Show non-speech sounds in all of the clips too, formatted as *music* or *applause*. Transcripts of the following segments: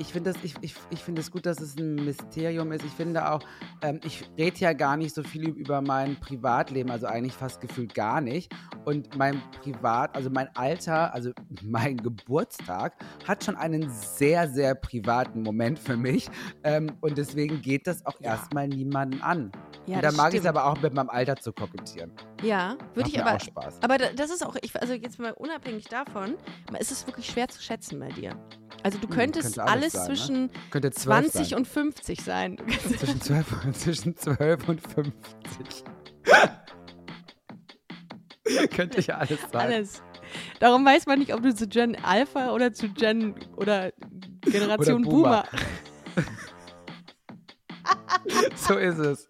ich finde ich, ich, ich find es gut, dass es ein Mysterium ist. Ich finde auch, ähm, ich rede ja gar nicht so viel über mein Privatleben, also eigentlich fast gefühlt gar nicht. Und mein Privat, also mein Alter, also *laughs* mein Geburtstag hat schon einen sehr, sehr privaten Moment für mich. Ähm, und deswegen geht das auch ja. erstmal niemanden an. Ja, und da mag ich es aber auch mit meinem Alter zu kokettieren. Ja, würde ich aber. Auch Spaß. Aber das ist auch, ich, also jetzt mal unabhängig davon, ist es wirklich schwer zu schätzen bei dir. Also du hm, könntest hm, alles, alles sein, ne? zwischen ne? 20 sein. und 50 sein. *laughs* Zwischen 12, *laughs* zwischen 12 und 50. *laughs* Könnte ja alles sein. Alles. Darum weiß man nicht, ob du zu Gen Alpha oder zu Gen oder Generation oder Boomer. Boomer. so ist es.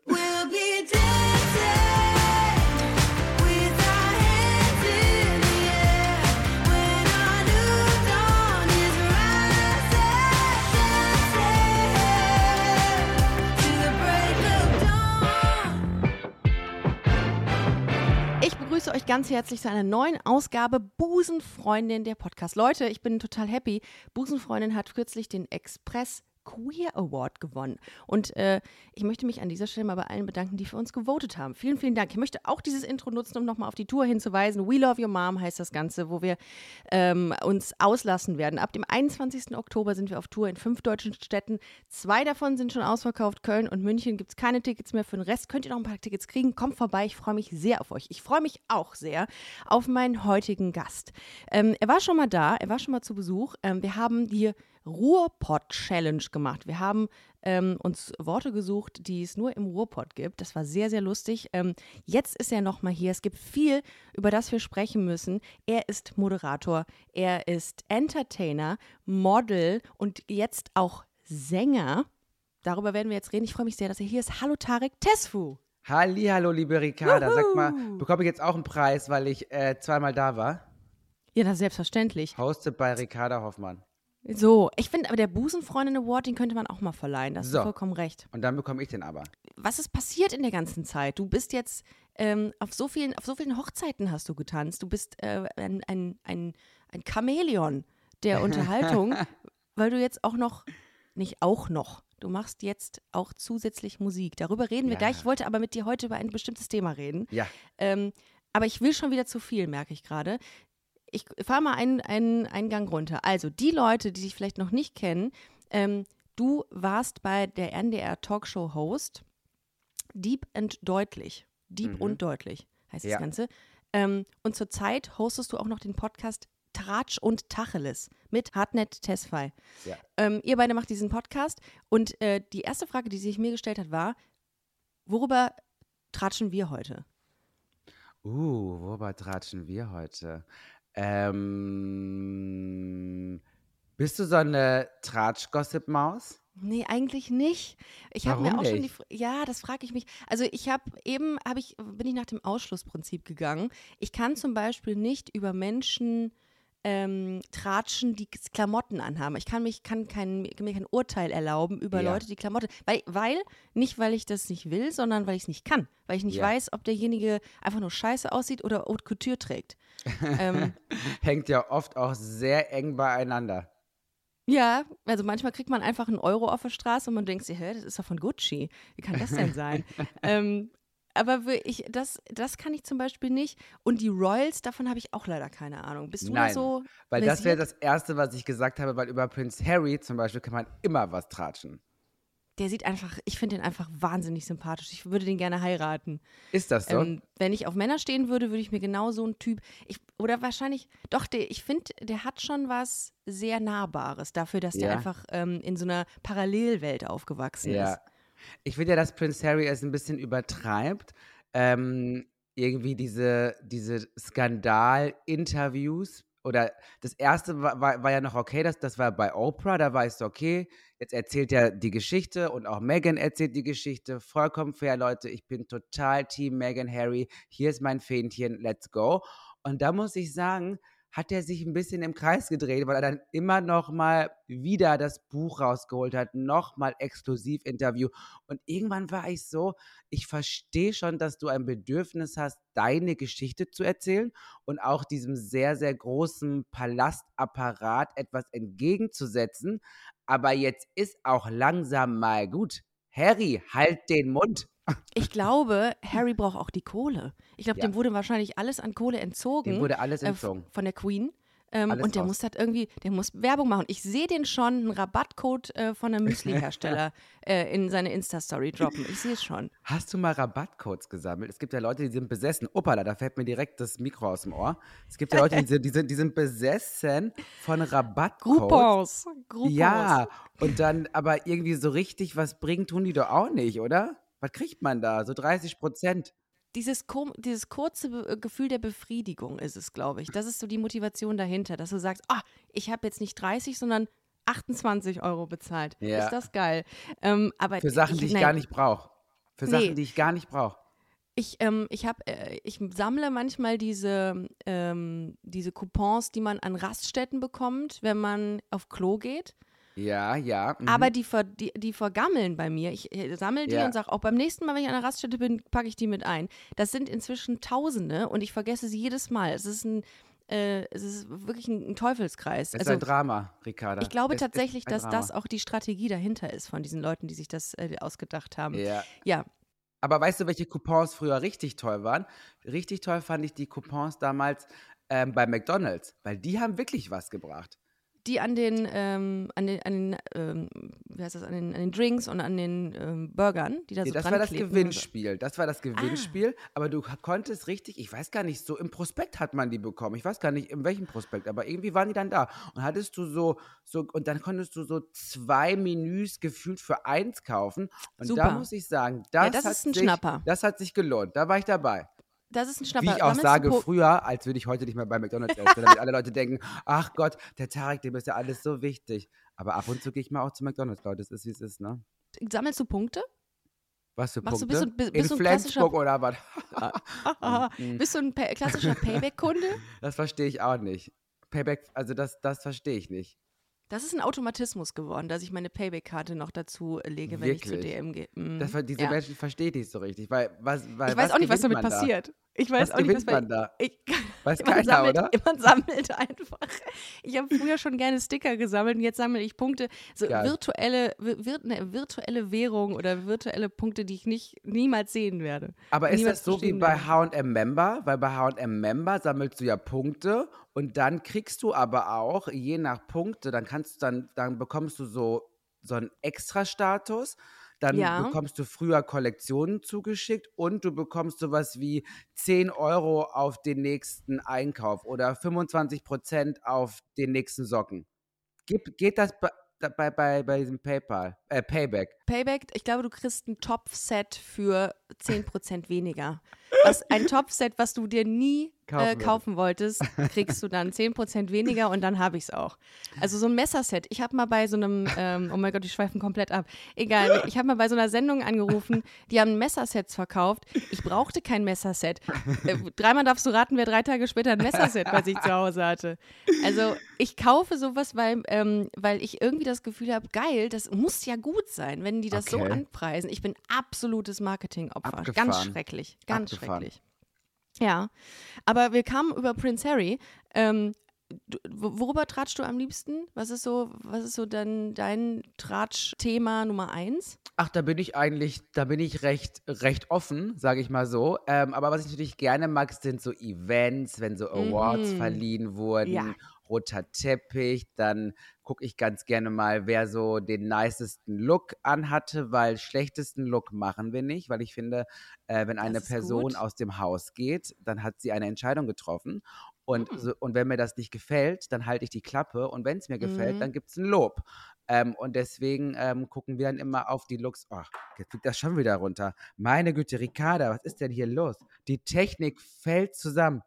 Begrüße euch ganz herzlich zu einer neuen Ausgabe Busenfreundin der Podcast. Leute, ich bin total happy. Busenfreundin hat kürzlich den Express Queer Award gewonnen. Und äh, ich möchte mich an dieser Stelle mal bei allen bedanken, die für uns gewotet haben. Vielen, vielen Dank. Ich möchte auch dieses Intro nutzen, um nochmal auf die Tour hinzuweisen. We Love Your Mom heißt das Ganze, wo wir ähm, uns auslassen werden. Ab dem 21. Oktober sind wir auf Tour in fünf deutschen Städten. Zwei davon sind schon ausverkauft. Köln und München gibt es keine Tickets mehr. Für den Rest könnt ihr noch ein paar Tickets kriegen. Kommt vorbei. Ich freue mich sehr auf euch. Ich freue mich auch sehr auf meinen heutigen Gast. Ähm, er war schon mal da. Er war schon mal zu Besuch. Ähm, wir haben die Ruhrpott-Challenge gemacht. Wir haben ähm, uns Worte gesucht, die es nur im Ruhrpott gibt. Das war sehr, sehr lustig. Ähm, jetzt ist er nochmal hier. Es gibt viel, über das wir sprechen müssen. Er ist Moderator, er ist Entertainer, Model und jetzt auch Sänger. Darüber werden wir jetzt reden. Ich freue mich sehr, dass er hier ist. Hallo Tarek Tesfu. Halli, hallo liebe Ricarda. Sag mal, bekomme ich jetzt auch einen Preis, weil ich äh, zweimal da war? Ja, das ist selbstverständlich. Hosted bei Ricarda Hoffmann. So, ich finde aber der Busenfreundin Award, den könnte man auch mal verleihen. Da hast so. du vollkommen recht. Und dann bekomme ich den aber. Was ist passiert in der ganzen Zeit? Du bist jetzt ähm, auf, so vielen, auf so vielen Hochzeiten hast du getanzt. Du bist äh, ein, ein, ein, ein Chamäleon der *laughs* Unterhaltung, weil du jetzt auch noch, nicht auch noch, du machst jetzt auch zusätzlich Musik. Darüber reden wir ja. gleich. Ich wollte aber mit dir heute über ein bestimmtes Thema reden. Ja. Ähm, aber ich will schon wieder zu viel, merke ich gerade ich fahre mal einen, einen, einen Gang runter. Also die Leute, die dich vielleicht noch nicht kennen, ähm, du warst bei der NDR Talkshow Host Deep and Deutlich. Deep mhm. und Deutlich heißt ja. das Ganze. Ähm, und zurzeit hostest du auch noch den Podcast Tratsch und Tacheles mit Hartnett Tesfai. Ja. Ähm, ihr beide macht diesen Podcast und äh, die erste Frage, die sich mir gestellt hat, war, worüber tratschen wir heute? Uh, worüber tratschen wir heute? Ähm, bist du so eine Tratsch-Gossip-Maus? Nee, eigentlich nicht. Ich habe mir auch schon die Ja, das frage ich mich. Also ich habe eben habe ich bin ich nach dem Ausschlussprinzip gegangen. Ich kann zum Beispiel nicht über Menschen ähm, tratschen, die Klamotten anhaben. Ich kann mich kann kein, mir kein Urteil erlauben über ja. Leute, die Klamotten, weil, weil nicht weil ich das nicht will, sondern weil ich es nicht kann, weil ich nicht ja. weiß, ob derjenige einfach nur scheiße aussieht oder Haute Couture trägt. ähm, *laughs* Hängt ja oft auch sehr eng beieinander. Ja, also manchmal kriegt man einfach einen Euro auf der Straße und man denkt sich, hä, das ist doch von Gucci. Wie kann das denn sein? *laughs* ähm, aber ich, das, das kann ich zum Beispiel nicht. Und die Royals, davon habe ich auch leider keine Ahnung. Bist du Nein, so? Weil das wäre das Erste, was ich gesagt habe, weil über Prince Harry zum Beispiel kann man immer was tratschen der sieht einfach, ich finde den einfach wahnsinnig sympathisch. Ich würde den gerne heiraten. Ist das so? Ähm, wenn ich auf Männer stehen würde, würde ich mir genau so einen Typ, ich, oder wahrscheinlich, doch, der, ich finde, der hat schon was sehr Nahbares dafür, dass ja. der einfach ähm, in so einer Parallelwelt aufgewachsen ja. ist. Ich finde ja, dass Prince Harry es ein bisschen übertreibt. Ähm, irgendwie diese, diese Skandal-Interviews oder das erste war, war, war, ja noch okay, das, das war bei Oprah, da weißt du, okay, jetzt erzählt er die Geschichte und auch Megan erzählt die Geschichte. Vollkommen fair, Leute. Ich bin total Team Megan Harry. Hier ist mein Fähnchen, let's go. Und da muss ich sagen, hat er sich ein bisschen im Kreis gedreht, weil er dann immer noch mal wieder das Buch rausgeholt hat, noch mal Exklusivinterview. Und irgendwann war ich so, ich verstehe schon, dass du ein Bedürfnis hast, deine Geschichte zu erzählen und auch diesem sehr, sehr großen Palastapparat etwas entgegenzusetzen. Aber jetzt ist auch langsam mal gut. Harry, halt den Mund. Ich glaube, Harry braucht auch die Kohle. Ich glaube, Ja. dem wurde wahrscheinlich alles an Kohle entzogen. Dem wurde alles äh, entzogen. von der Queen. Ähm, und der raus. muss halt irgendwie, der muss Werbung machen. Ich sehe den schon, einen Rabattcode äh, von einem Müsli-Hersteller *laughs* äh, in seine Insta-Story droppen. Ich sehe es schon. Hast du mal Rabattcodes gesammelt? Es gibt ja Leute, die sind besessen. Opala, da fällt mir direkt das Mikro aus dem Ohr. Es gibt ja Leute, die sind, die sind, die sind besessen von Rabattcodes. Groupons. Groupons. Ja, und dann aber irgendwie so richtig was bringen, tun die doch auch nicht, oder? Was kriegt man da? So 30 Prozent. Dieses, dieses kurze Be Gefühl der Befriedigung ist es, glaube ich. Das ist so die Motivation dahinter, dass du sagst, ah, ich habe jetzt nicht 30, sondern 28 Euro bezahlt. Ja. Ist das geil. Ähm, aber Für Sachen, die ich nein, gar nicht brauche. Für Nee. Sachen, die ich gar nicht brauche. Ich, ähm, ich, hab, äh, ich sammle manchmal diese, ähm, diese Coupons, die man an Raststätten bekommt, wenn man auf Klo geht. Ja, ja. mhm. Aber die, ver, die, die vergammeln bei mir. Ich äh, sammle die Ja. und sage auch beim nächsten Mal, wenn ich an der Raststätte bin, packe ich die mit ein. Das sind inzwischen Tausende und ich vergesse sie jedes Mal. Es ist ein, äh, es ist wirklich ein, ein Teufelskreis. es ist also ein Drama, Ricarda. ich glaube Es tatsächlich, dass Drama. das auch die Strategie dahinter ist von diesen Leuten, die sich das äh, ausgedacht haben. Ja. ja. Aber weißt du, welche Coupons früher richtig toll waren? Richtig toll fand ich die Coupons damals ähm, bei McDonalds, weil die haben wirklich was gebracht. Die an den, ähm, an den, an den, ähm, wie heißt das, an den, an den Drinks und an den ähm, Burgern, die da Nee, so das dran war das. Gewinnspiel. Das war Ah. das Gewinnspiel, aber du konntest richtig, ich weiß gar nicht, so im Prospekt hat man die bekommen. Ich weiß gar nicht, in welchem Prospekt, aber irgendwie waren die dann da. Und hattest du so, so und dann konntest du so zwei Menüs gefühlt für eins kaufen. Und da Super. muss ich sagen, das, das hat ist ein sich, Schnapper. Das hat sich gelohnt. Da war ich dabei. Das ist ein Schnapper. Wie ich auch sage, früher, als würde ich heute nicht mehr bei McDonalds essen, damit alle Leute denken, ach Gott, der Tarek, dem ist ja alles so wichtig. Aber ab und zu gehe ich mal auch zu McDonalds, Leute. Das ist, wie es ist, ne? Sammelst du Punkte? Was für Machst du- Punkte? bist du- bist- In bist du ein klassischer- Flensburg oder was? *laughs* Mhm. Bist du ein klassischer Payback-Kunde? *laughs* Das verstehe ich auch nicht. Payback, also das, das verstehe ich nicht. Das ist ein Automatismus geworden, dass ich meine Payback-Karte noch dazu lege, wenn ich zu? DM gehe. Mhm. Das, diese Ja. Menschen verstehe ich nicht so richtig. Weil, was, weil, Ich weiß auch nicht, was damit man passiert. Ich weiß Was auch nicht, was man da? Ich, *laughs* Weiß man, keiner, sammelt, oder? man sammelt einfach. Ich habe früher schon gerne Sticker gesammelt und jetzt sammle ich Punkte. So Geil. virtuelle, wir- eine virtuelle Währung oder virtuelle Punkte, die ich nicht niemals sehen werde. Aber ist das so wie bei. H&M Member? Weil bei H&M Member sammelst du ja Punkte und dann kriegst du aber auch, je nach Punkte, dann kannst du dann, dann bekommst du so, so einen Extra-Status. Dann Ja. bekommst du früher Kollektionen zugeschickt und du bekommst sowas wie 10 Euro auf den nächsten Einkauf oder 25 Prozent auf den nächsten Socken. Geht, geht das bei, bei, bei, bei diesem PayPal, äh, Payback? Payback, ich glaube, du kriegst ein Topfset für 10% weniger. Was, ein Topfset, was du dir nie Kaufen äh, kaufen wolltest, kriegst du dann 10% weniger und dann habe ich es auch. Also so ein Messerset. Ich habe mal bei so einem, ähm, oh mein Gott, die schweifen komplett ab. Egal, ich habe mal bei so einer Sendung angerufen, die haben Messersets verkauft. Ich brauchte kein Messerset. Äh, dreimal darfst du raten, wer drei Tage später ein Messerset bei sich zu Hause hatte. Also ich kaufe sowas, weil, ähm, weil ich irgendwie das Gefühl habe, geil, das muss ja gut sein, wenn die das so Okay. anpreisen. Ich bin absolutes Marketingopfer. Ganz Abgefahren. schrecklich. Ganz Abgefahren. schrecklich. Ja, aber wir kamen über Prince Harry. Ähm, worüber tratschst du am liebsten? Was ist so, was ist so dann dein Tratsch-Thema Nummer eins? Ach, da bin ich eigentlich, da bin ich recht, recht offen, sage ich mal so. Ähm, aber was ich natürlich gerne mag, sind so Events, wenn so Awards Mhm. verliehen wurden, Ja. Roter Teppich, dann gucke ich ganz gerne mal, wer so den nicesten Look anhatte, weil schlechtesten Look machen wir nicht, weil ich finde, äh, wenn eine Person gut. aus dem Haus geht, dann hat sie eine Entscheidung getroffen. Und, Mhm. so, und wenn mir das nicht gefällt, dann halte ich die Klappe. Und wenn es mir gefällt, Mhm. dann gibt es ein Lob. Ähm, und deswegen ähm, gucken wir dann immer auf die Looks. Oh, jetzt fliegt das schon wieder runter. Meine Güte, Ricarda, was ist denn hier los? Die Technik fällt zusammen.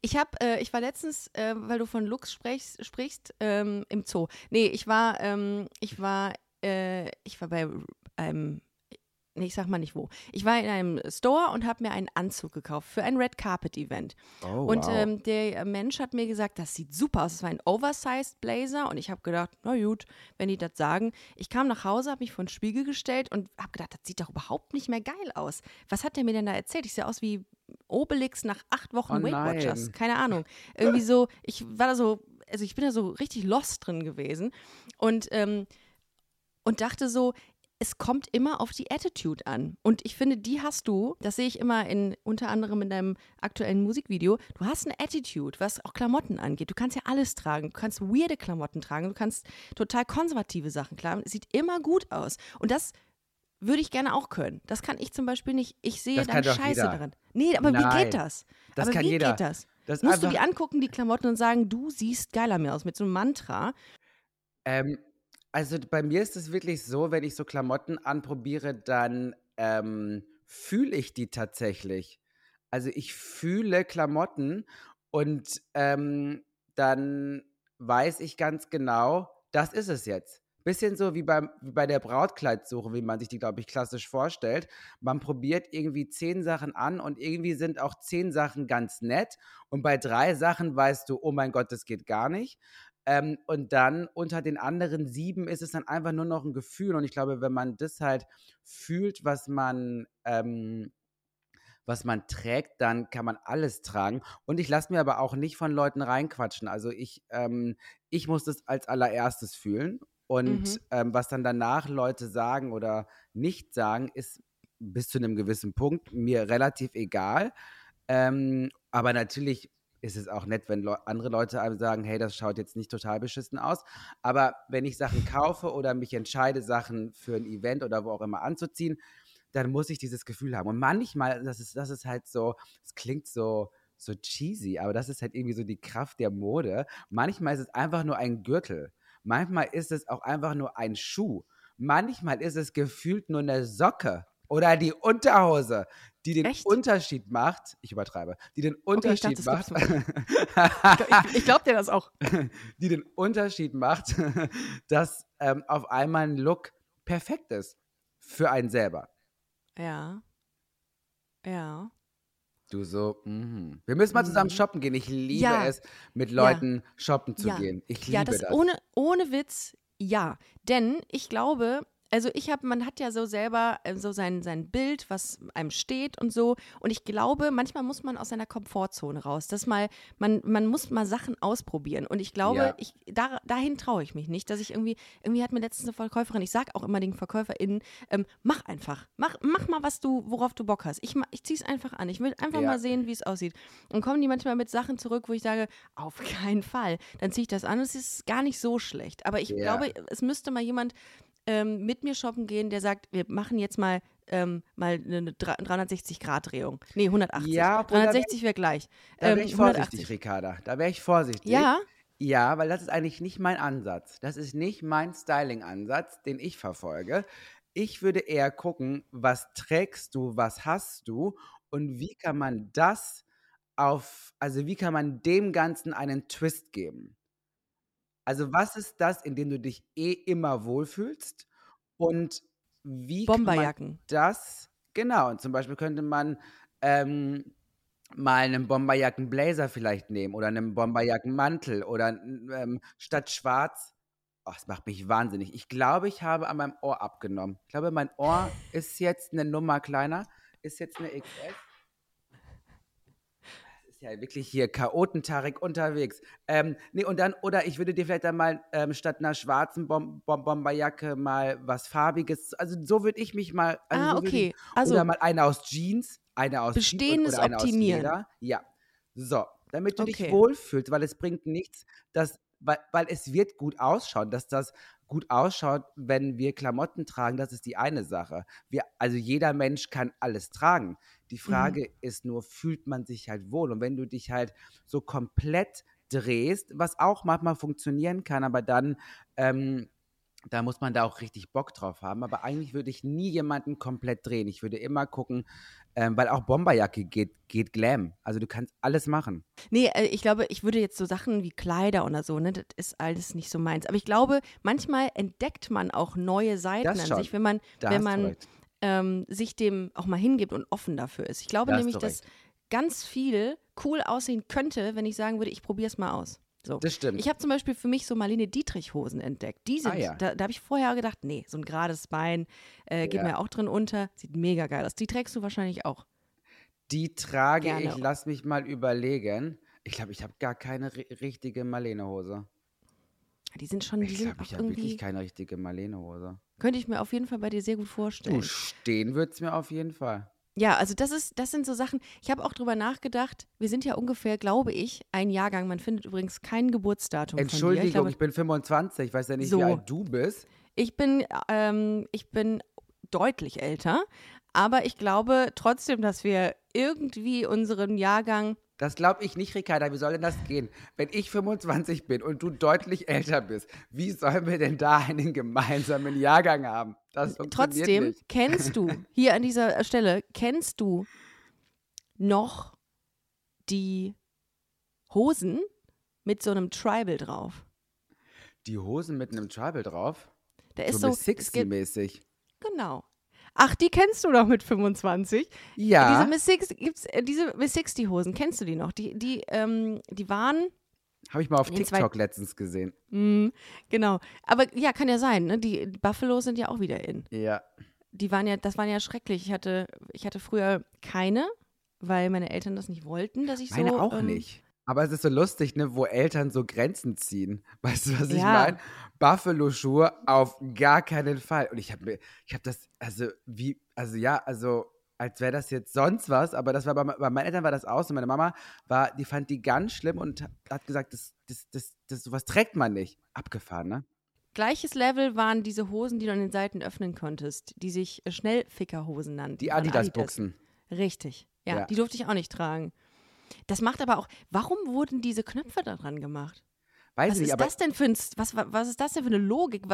Ich habe, äh, ich war letztens, äh, weil du von Lux sprichst, sprichst ähm, im Zoo. Nee, ich war, ähm, ich war, äh, ich war bei einem nee, ich sag mal nicht wo. Ich war in einem Store und habe mir einen Anzug gekauft für ein Red Carpet Event. Oh, und wow. ähm, der Mensch hat mir gesagt, das sieht super aus. Es war ein Oversized Blazer und ich habe gedacht, na gut, wenn die das sagen. Ich kam nach Hause, habe mich vor den Spiegel gestellt und habe gedacht, das sieht doch überhaupt nicht mehr geil aus. Was hat der mir denn da erzählt? Ich sehe aus wie Obelix nach acht Wochen Oh Weight Watchers. nein. Keine *laughs* Ahnung. Irgendwie so, ich war da so, also ich bin da so richtig lost drin gewesen und, ähm, und dachte so, es kommt immer auf die Attitude an. Und ich finde, die hast du, das sehe ich immer in unter anderem in deinem aktuellen Musikvideo, du hast eine Attitude, was auch Klamotten angeht. Du kannst ja alles tragen. Du kannst weirde Klamotten tragen, du kannst total konservative Sachen tragen. Es sieht immer gut aus. Und das würde ich gerne auch können. Das kann ich zum Beispiel nicht. Ich sehe Das dann Scheiße jeder. darin. Nee, aber wie Nein, geht das? das aber kann wie jeder. geht das? Das Musst du die angucken, die Klamotten, und sagen, du siehst geiler mir aus, mit so einem Mantra. Ähm, also bei mir ist es wirklich so, wenn ich so Klamotten anprobiere, dann ähm, fühle ich die tatsächlich. Also ich fühle Klamotten und ähm, dann weiß ich ganz genau, das ist es jetzt. Bisschen so wie, beim, wie bei der Brautkleidsuche, wie man sich die, glaube ich, klassisch vorstellt. Man probiert irgendwie zehn Sachen an und irgendwie sind auch zehn Sachen ganz nett. Und bei drei Sachen weißt du, oh mein Gott, das geht gar nicht. Ähm, und dann unter den anderen sieben ist es dann einfach nur noch ein Gefühl. Und ich glaube, wenn man das halt fühlt, was man, ähm, was man trägt, dann kann man alles tragen. Und ich lasse mir aber auch nicht von Leuten reinquatschen. Also ich, ähm, ich muss das als allererstes fühlen. Und Mhm. ähm, was dann danach Leute sagen oder nicht sagen, ist bis zu einem gewissen Punkt mir relativ egal. Ähm, aber natürlich ist es auch nett, wenn Leu andere Leute einem sagen, hey, das schaut jetzt nicht total beschissen aus. Aber wenn ich Sachen kaufe oder mich entscheide, Sachen für ein Event oder wo auch immer anzuziehen, dann muss ich dieses Gefühl haben. Und manchmal, das ist, das ist halt so, es klingt so, so cheesy, aber das ist halt irgendwie so die Kraft der Mode. Manchmal ist es einfach nur ein Gürtel. Manchmal ist es auch einfach nur ein Schuh. Manchmal ist es gefühlt nur eine Socke oder die Unterhose, die den Echt? Unterschied macht. Ich übertreibe. Die den Okay, ich dachte, Unterschied das gibt's macht. *laughs* Ich, ich glaube dir das auch. *laughs* die den Unterschied macht, *laughs* dass ähm, auf einmal ein Look perfekt ist für einen selber. Ja. Ja. Du so, mhm. wir müssen mal zusammen Mhm. shoppen gehen. Ich liebe Ja. es, mit Ja. Leuten shoppen zu Ja. gehen. Ich liebe Ja, das, das. Ohne, ohne Witz, ja. Denn ich glaube, also ich habe, man hat ja so selber äh, so sein, sein Bild, was einem steht und so. Und ich glaube, manchmal muss man aus seiner Komfortzone raus. Das mal, man, man muss mal Sachen ausprobieren. Und ich glaube, Ja. ich, da, dahin traue ich mich nicht, dass ich irgendwie, irgendwie hat mir letztens eine Verkäuferin, ich sage auch immer den VerkäuferInnen, ähm, mach einfach, mach, mach mal, was du, worauf du Bock hast. Ich, ich zieh's einfach an. Ich will einfach Ja. mal sehen, wie es aussieht. Und kommen die manchmal mit Sachen zurück, wo ich sage, auf keinen Fall. Dann ziehe ich das an und es ist gar nicht so schlecht. Aber ich Ja. glaube, es müsste mal jemand ähm, mit mir shoppen gehen, der sagt, wir machen jetzt mal, ähm, mal eine 360-Grad-Drehung. Nee, 180. Ja, obwohl da wär 360 wäre gleich. Da wäre Ähm, ich vorsichtig, 180. Ricarda. Da wäre ich vorsichtig. Ja, Ja, weil das ist eigentlich nicht mein Ansatz. Das ist nicht mein Styling-Ansatz, den ich verfolge. Ich würde eher gucken, was trägst du, was hast du und wie kann man das auf, also wie kann man dem Ganzen einen Twist geben? Also was ist das, in dem du dich eh immer wohlfühlst und wie kann man Bomberjacken. das, genau, und zum Beispiel könnte man ähm, mal einen Bomberjacken-Blazer vielleicht nehmen oder einen Bomberjacken-Mantel oder ähm, statt schwarz. Oh, das macht mich wahnsinnig. Ich glaube, ich habe an meinem Ohr abgenommen. Ich glaube, mein Ohr ist jetzt eine Nummer kleiner, ist jetzt eine XS. Ja wirklich hier Chaotentarik unterwegs. Ähm, nee, und dann, oder ich würde dir vielleicht dann mal ähm, statt einer schwarzen Bom Bom Bomberjacke mal was farbiges, also so würde ich mich mal, also ah, so würde ich, okay. Also, oder mal eine aus Jeans, eine aus Jeans Bestehendes oder eine optimieren. aus Leder. Ja. So, damit du dich Okay. wohlfühlst, weil es bringt nichts, dass, weil, weil es wird gut ausschauen, dass das gut ausschaut, wenn wir Klamotten tragen, das ist die eine Sache. Wir, also jeder Mensch kann alles tragen. Die Mhm. Frage ist nur, fühlt man sich halt wohl? Und wenn du dich halt so komplett drehst, was auch manchmal funktionieren kann, aber dann ähm, da muss man da auch richtig Bock drauf haben. Aber eigentlich würde ich nie jemanden komplett drehen. Ich würde immer gucken, ähm, weil auch Bomberjacke geht, geht Glam. Also du kannst alles machen. nee, äh, ich glaube, ich würde jetzt so Sachen wie Kleider oder so, ne, das ist alles nicht so meins. Aber ich glaube, manchmal entdeckt man auch neue Seiten an sich, wenn man, wenn man recht. Ähm, sich dem auch mal hingibt und offen dafür ist. Ich glaube Da nämlich, dass ganz viel cool aussehen könnte, wenn ich sagen würde, ich probiere es mal aus. So. Das stimmt. Ich habe zum Beispiel für mich so Marlene Dietrich-Hosen entdeckt. Die sind, Ah, ja. da, da habe ich vorher gedacht, nee, so ein gerades Bein äh, geht Ja. mir auch drin unter. Sieht mega geil aus. Die trägst du wahrscheinlich auch. Die trage Gerne. ich, lass mich mal überlegen. Ich glaube, ich habe gar keine ri richtige Marlene-Hose. Die sind schon, die Ich sind glaube, auch ich habe irgendwie, wirklich keine richtige Marlene-Hose. Könnte ich mir auf jeden Fall bei dir sehr gut vorstellen. Du, stehen wird's mir auf jeden Fall. Ja, also das ist, das sind so Sachen. Ich habe auch drüber nachgedacht. Wir sind ja ungefähr, glaube ich, ein Jahrgang. Man findet übrigens kein Geburtsdatum. Entschuldigung, Ich, glaube, ich bin 25. Ich weiß ja nicht, So. wie alt du bist. ich bin, ähm, ich bin deutlich älter, aber ich glaube trotzdem, dass wir irgendwie unseren Jahrgang Das glaube ich nicht, Ricarda. Wie soll denn das gehen? Wenn ich 25 bin und du deutlich älter bist, wie sollen wir denn da einen gemeinsamen Jahrgang haben? Das funktioniert Trotzdem nicht. kennst du, hier an dieser Stelle, kennst du noch die Hosen mit so einem Tribal drauf? Die Hosen mit einem Tribal drauf? Da ist so so, Sixty-mäßig. genau. Ach, die kennst du doch mit 25. Ja. Diese Miss Six, gibt's, äh, diese Miss 60 Hosen, kennst du die noch? Die, die, ähm, die waren, Habe ich mal auf TikTok letztens gesehen. mh, genau. Aber ja, kann ja sein, ne? Die Buffalos sind ja auch wieder in. Ja. Die waren ja, das waren ja schrecklich. Ich hatte, ich hatte früher keine, weil meine Eltern das nicht wollten, dass ich Meine so. auch ähm, nicht. Aber es ist so lustig, ne, wo Eltern so Grenzen ziehen. *laughs* Weißt du, was ich Ja. meine? Buffalo-Schuhe auf gar keinen Fall. Und ich habe mir, ich habe das, also wie, also ja, also als wäre das jetzt sonst was, aber das war bei, bei meinen Eltern war das auch so. Meine Mama war, die fand die ganz schlimm und hat gesagt, das, das, das, das, sowas trägt man nicht. Abgefahren, ne? Gleiches Level waren diese Hosen, die du an den Seiten öffnen konntest, die sich äh, Schnellfickerhosen nannten. Die von Adidas. Adidas-Buchsen. Richtig. Ja, Ja. die durfte ich auch nicht tragen. Das macht aber auch, warum wurden diese Knöpfe da dran gemacht? Weiß Was nicht, ist das denn für ein, was, was ist das denn für eine Logik?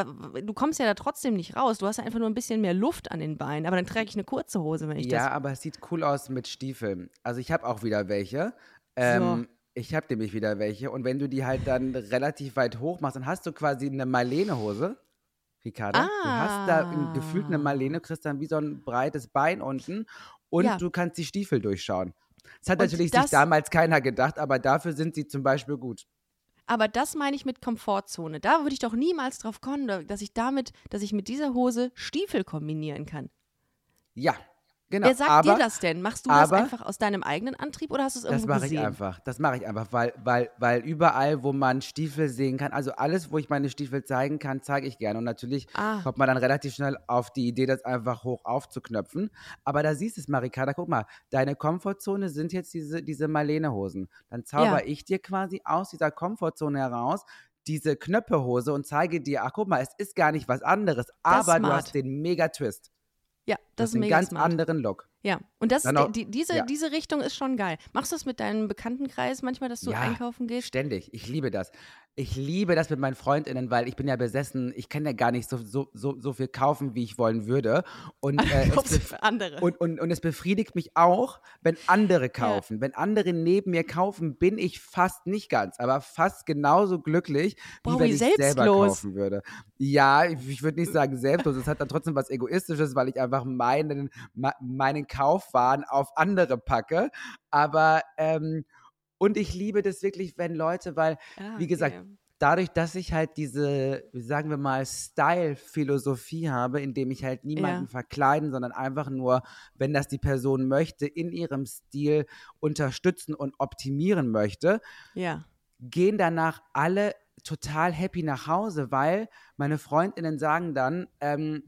Du kommst ja da trotzdem nicht raus. Du hast ja einfach nur ein bisschen mehr Luft an den Beinen. Aber dann trage ich eine kurze Hose, wenn ich ja, das. aber es sieht cool aus mit Stiefeln. Also ich habe auch wieder welche. Ähm, Ich habe nämlich wieder welche. Und wenn du die halt dann relativ weit hoch machst, dann hast du quasi eine Marlene-Hose. Ricarda, du hast da im- gefühlt eine Ah. Marlene, kriegst dann wie so ein breites Bein unten und Ja. du kannst die Stiefel durchschauen. Das hat Und natürlich das- sich damals keiner gedacht, aber dafür sind sie zum Beispiel gut. Aber das meine ich mit Komfortzone. Da würde ich doch niemals drauf kommen, da- dass ich damit, dass ich mit dieser Hose Stiefel kombinieren kann. Ja, genau. Wer sagt aber, dir das denn? Machst du das aber- einfach aus deinem eigenen Antrieb oder hast du es Das irgendwo mache ich gesehen? einfach. Das mache ich einfach, weil, weil, weil überall, wo man Stiefel sehen kann, also alles, wo ich meine Stiefel zeigen kann, zeige ich gerne. Und natürlich Ah. kommt man dann relativ schnell auf die Idee, das einfach hoch aufzuknöpfen. Aber da siehst du es, Marikada, guck mal, deine Komfortzone sind jetzt diese, diese Marlene-Hosen. Dann zauber ich dir quasi aus dieser Komfortzone heraus diese Knöppehose und zeige dir, ach guck mal, es ist gar nicht was anderes, aber du smart. hast den Mega-Twist. Ja, Das das ist einen mega ganz smart. anderen Look. Ja, und das, auch- die, diese, ja. diese Richtung ist schon geil. Machst du das mit deinem Bekanntenkreis manchmal, dass du Ja, einkaufen gehst? Ständig. Ich liebe das. Ich liebe das mit meinen FreundInnen, weil ich bin ja besessen. Ich kann ja gar nicht so, so, so, so viel kaufen, wie ich wollen würde. Und, *laughs* äh, für andere. und, und, und es befriedigt mich auch, wenn andere kaufen. Wenn andere neben mir kaufen, bin ich fast nicht ganz, aber fast genauso glücklich, wie Boah, wenn wie ich selber selbstlos. kaufen würde. Ja, ich, ich würde nicht sagen selbstlos. Es hat dann trotzdem was Egoistisches, weil ich einfach meinen, meinen Kaufwahn auf andere packe. Aber, ähm, und ich liebe das wirklich, wenn Leute, weil Ah, wie gesagt, okay. dadurch, dass ich halt diese, sagen wir mal, Style-Philosophie habe, indem ich halt niemanden Ja. verkleiden, sondern einfach nur, wenn das die Person möchte, in ihrem Stil unterstützen und optimieren möchte, Ja. gehen danach alle total happy nach Hause, weil meine Freundinnen sagen dann, ähm,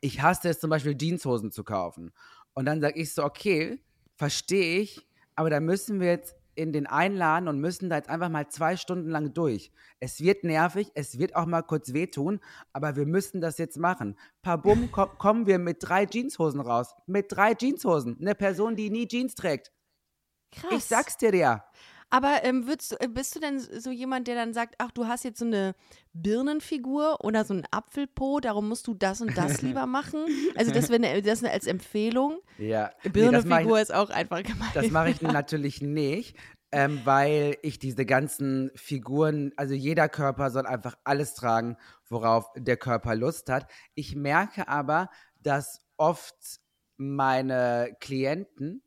ich hasse es zum Beispiel Jeanshosen zu kaufen. Und dann sage ich so, okay, verstehe ich, aber da müssen wir jetzt in den einladen und müssen da jetzt einfach mal zwei Stunden lang durch. Es wird nervig, es wird auch mal kurz wehtun, aber wir müssen das jetzt machen. Pabum, *laughs* ko kommen wir mit drei Jeanshosen raus. Mit drei Jeanshosen. Eine Person, die nie Jeans trägt. Krass. Ich sag's dir ja. Aber ähm, würdest, äh, bist du denn so jemand, der dann sagt, ach, du hast jetzt so eine Birnenfigur oder so einen Apfelpo, darum musst du das und das lieber *laughs* machen? Also das wäre das als Empfehlung. Ja. Nee, Birnenfigur ist auch einfach gemein. Das mache ich *laughs* natürlich nicht, ähm, weil ich diese ganzen Figuren, also jeder Körper soll einfach alles tragen, worauf der Körper Lust hat. Ich merke aber, dass oft meine Klienten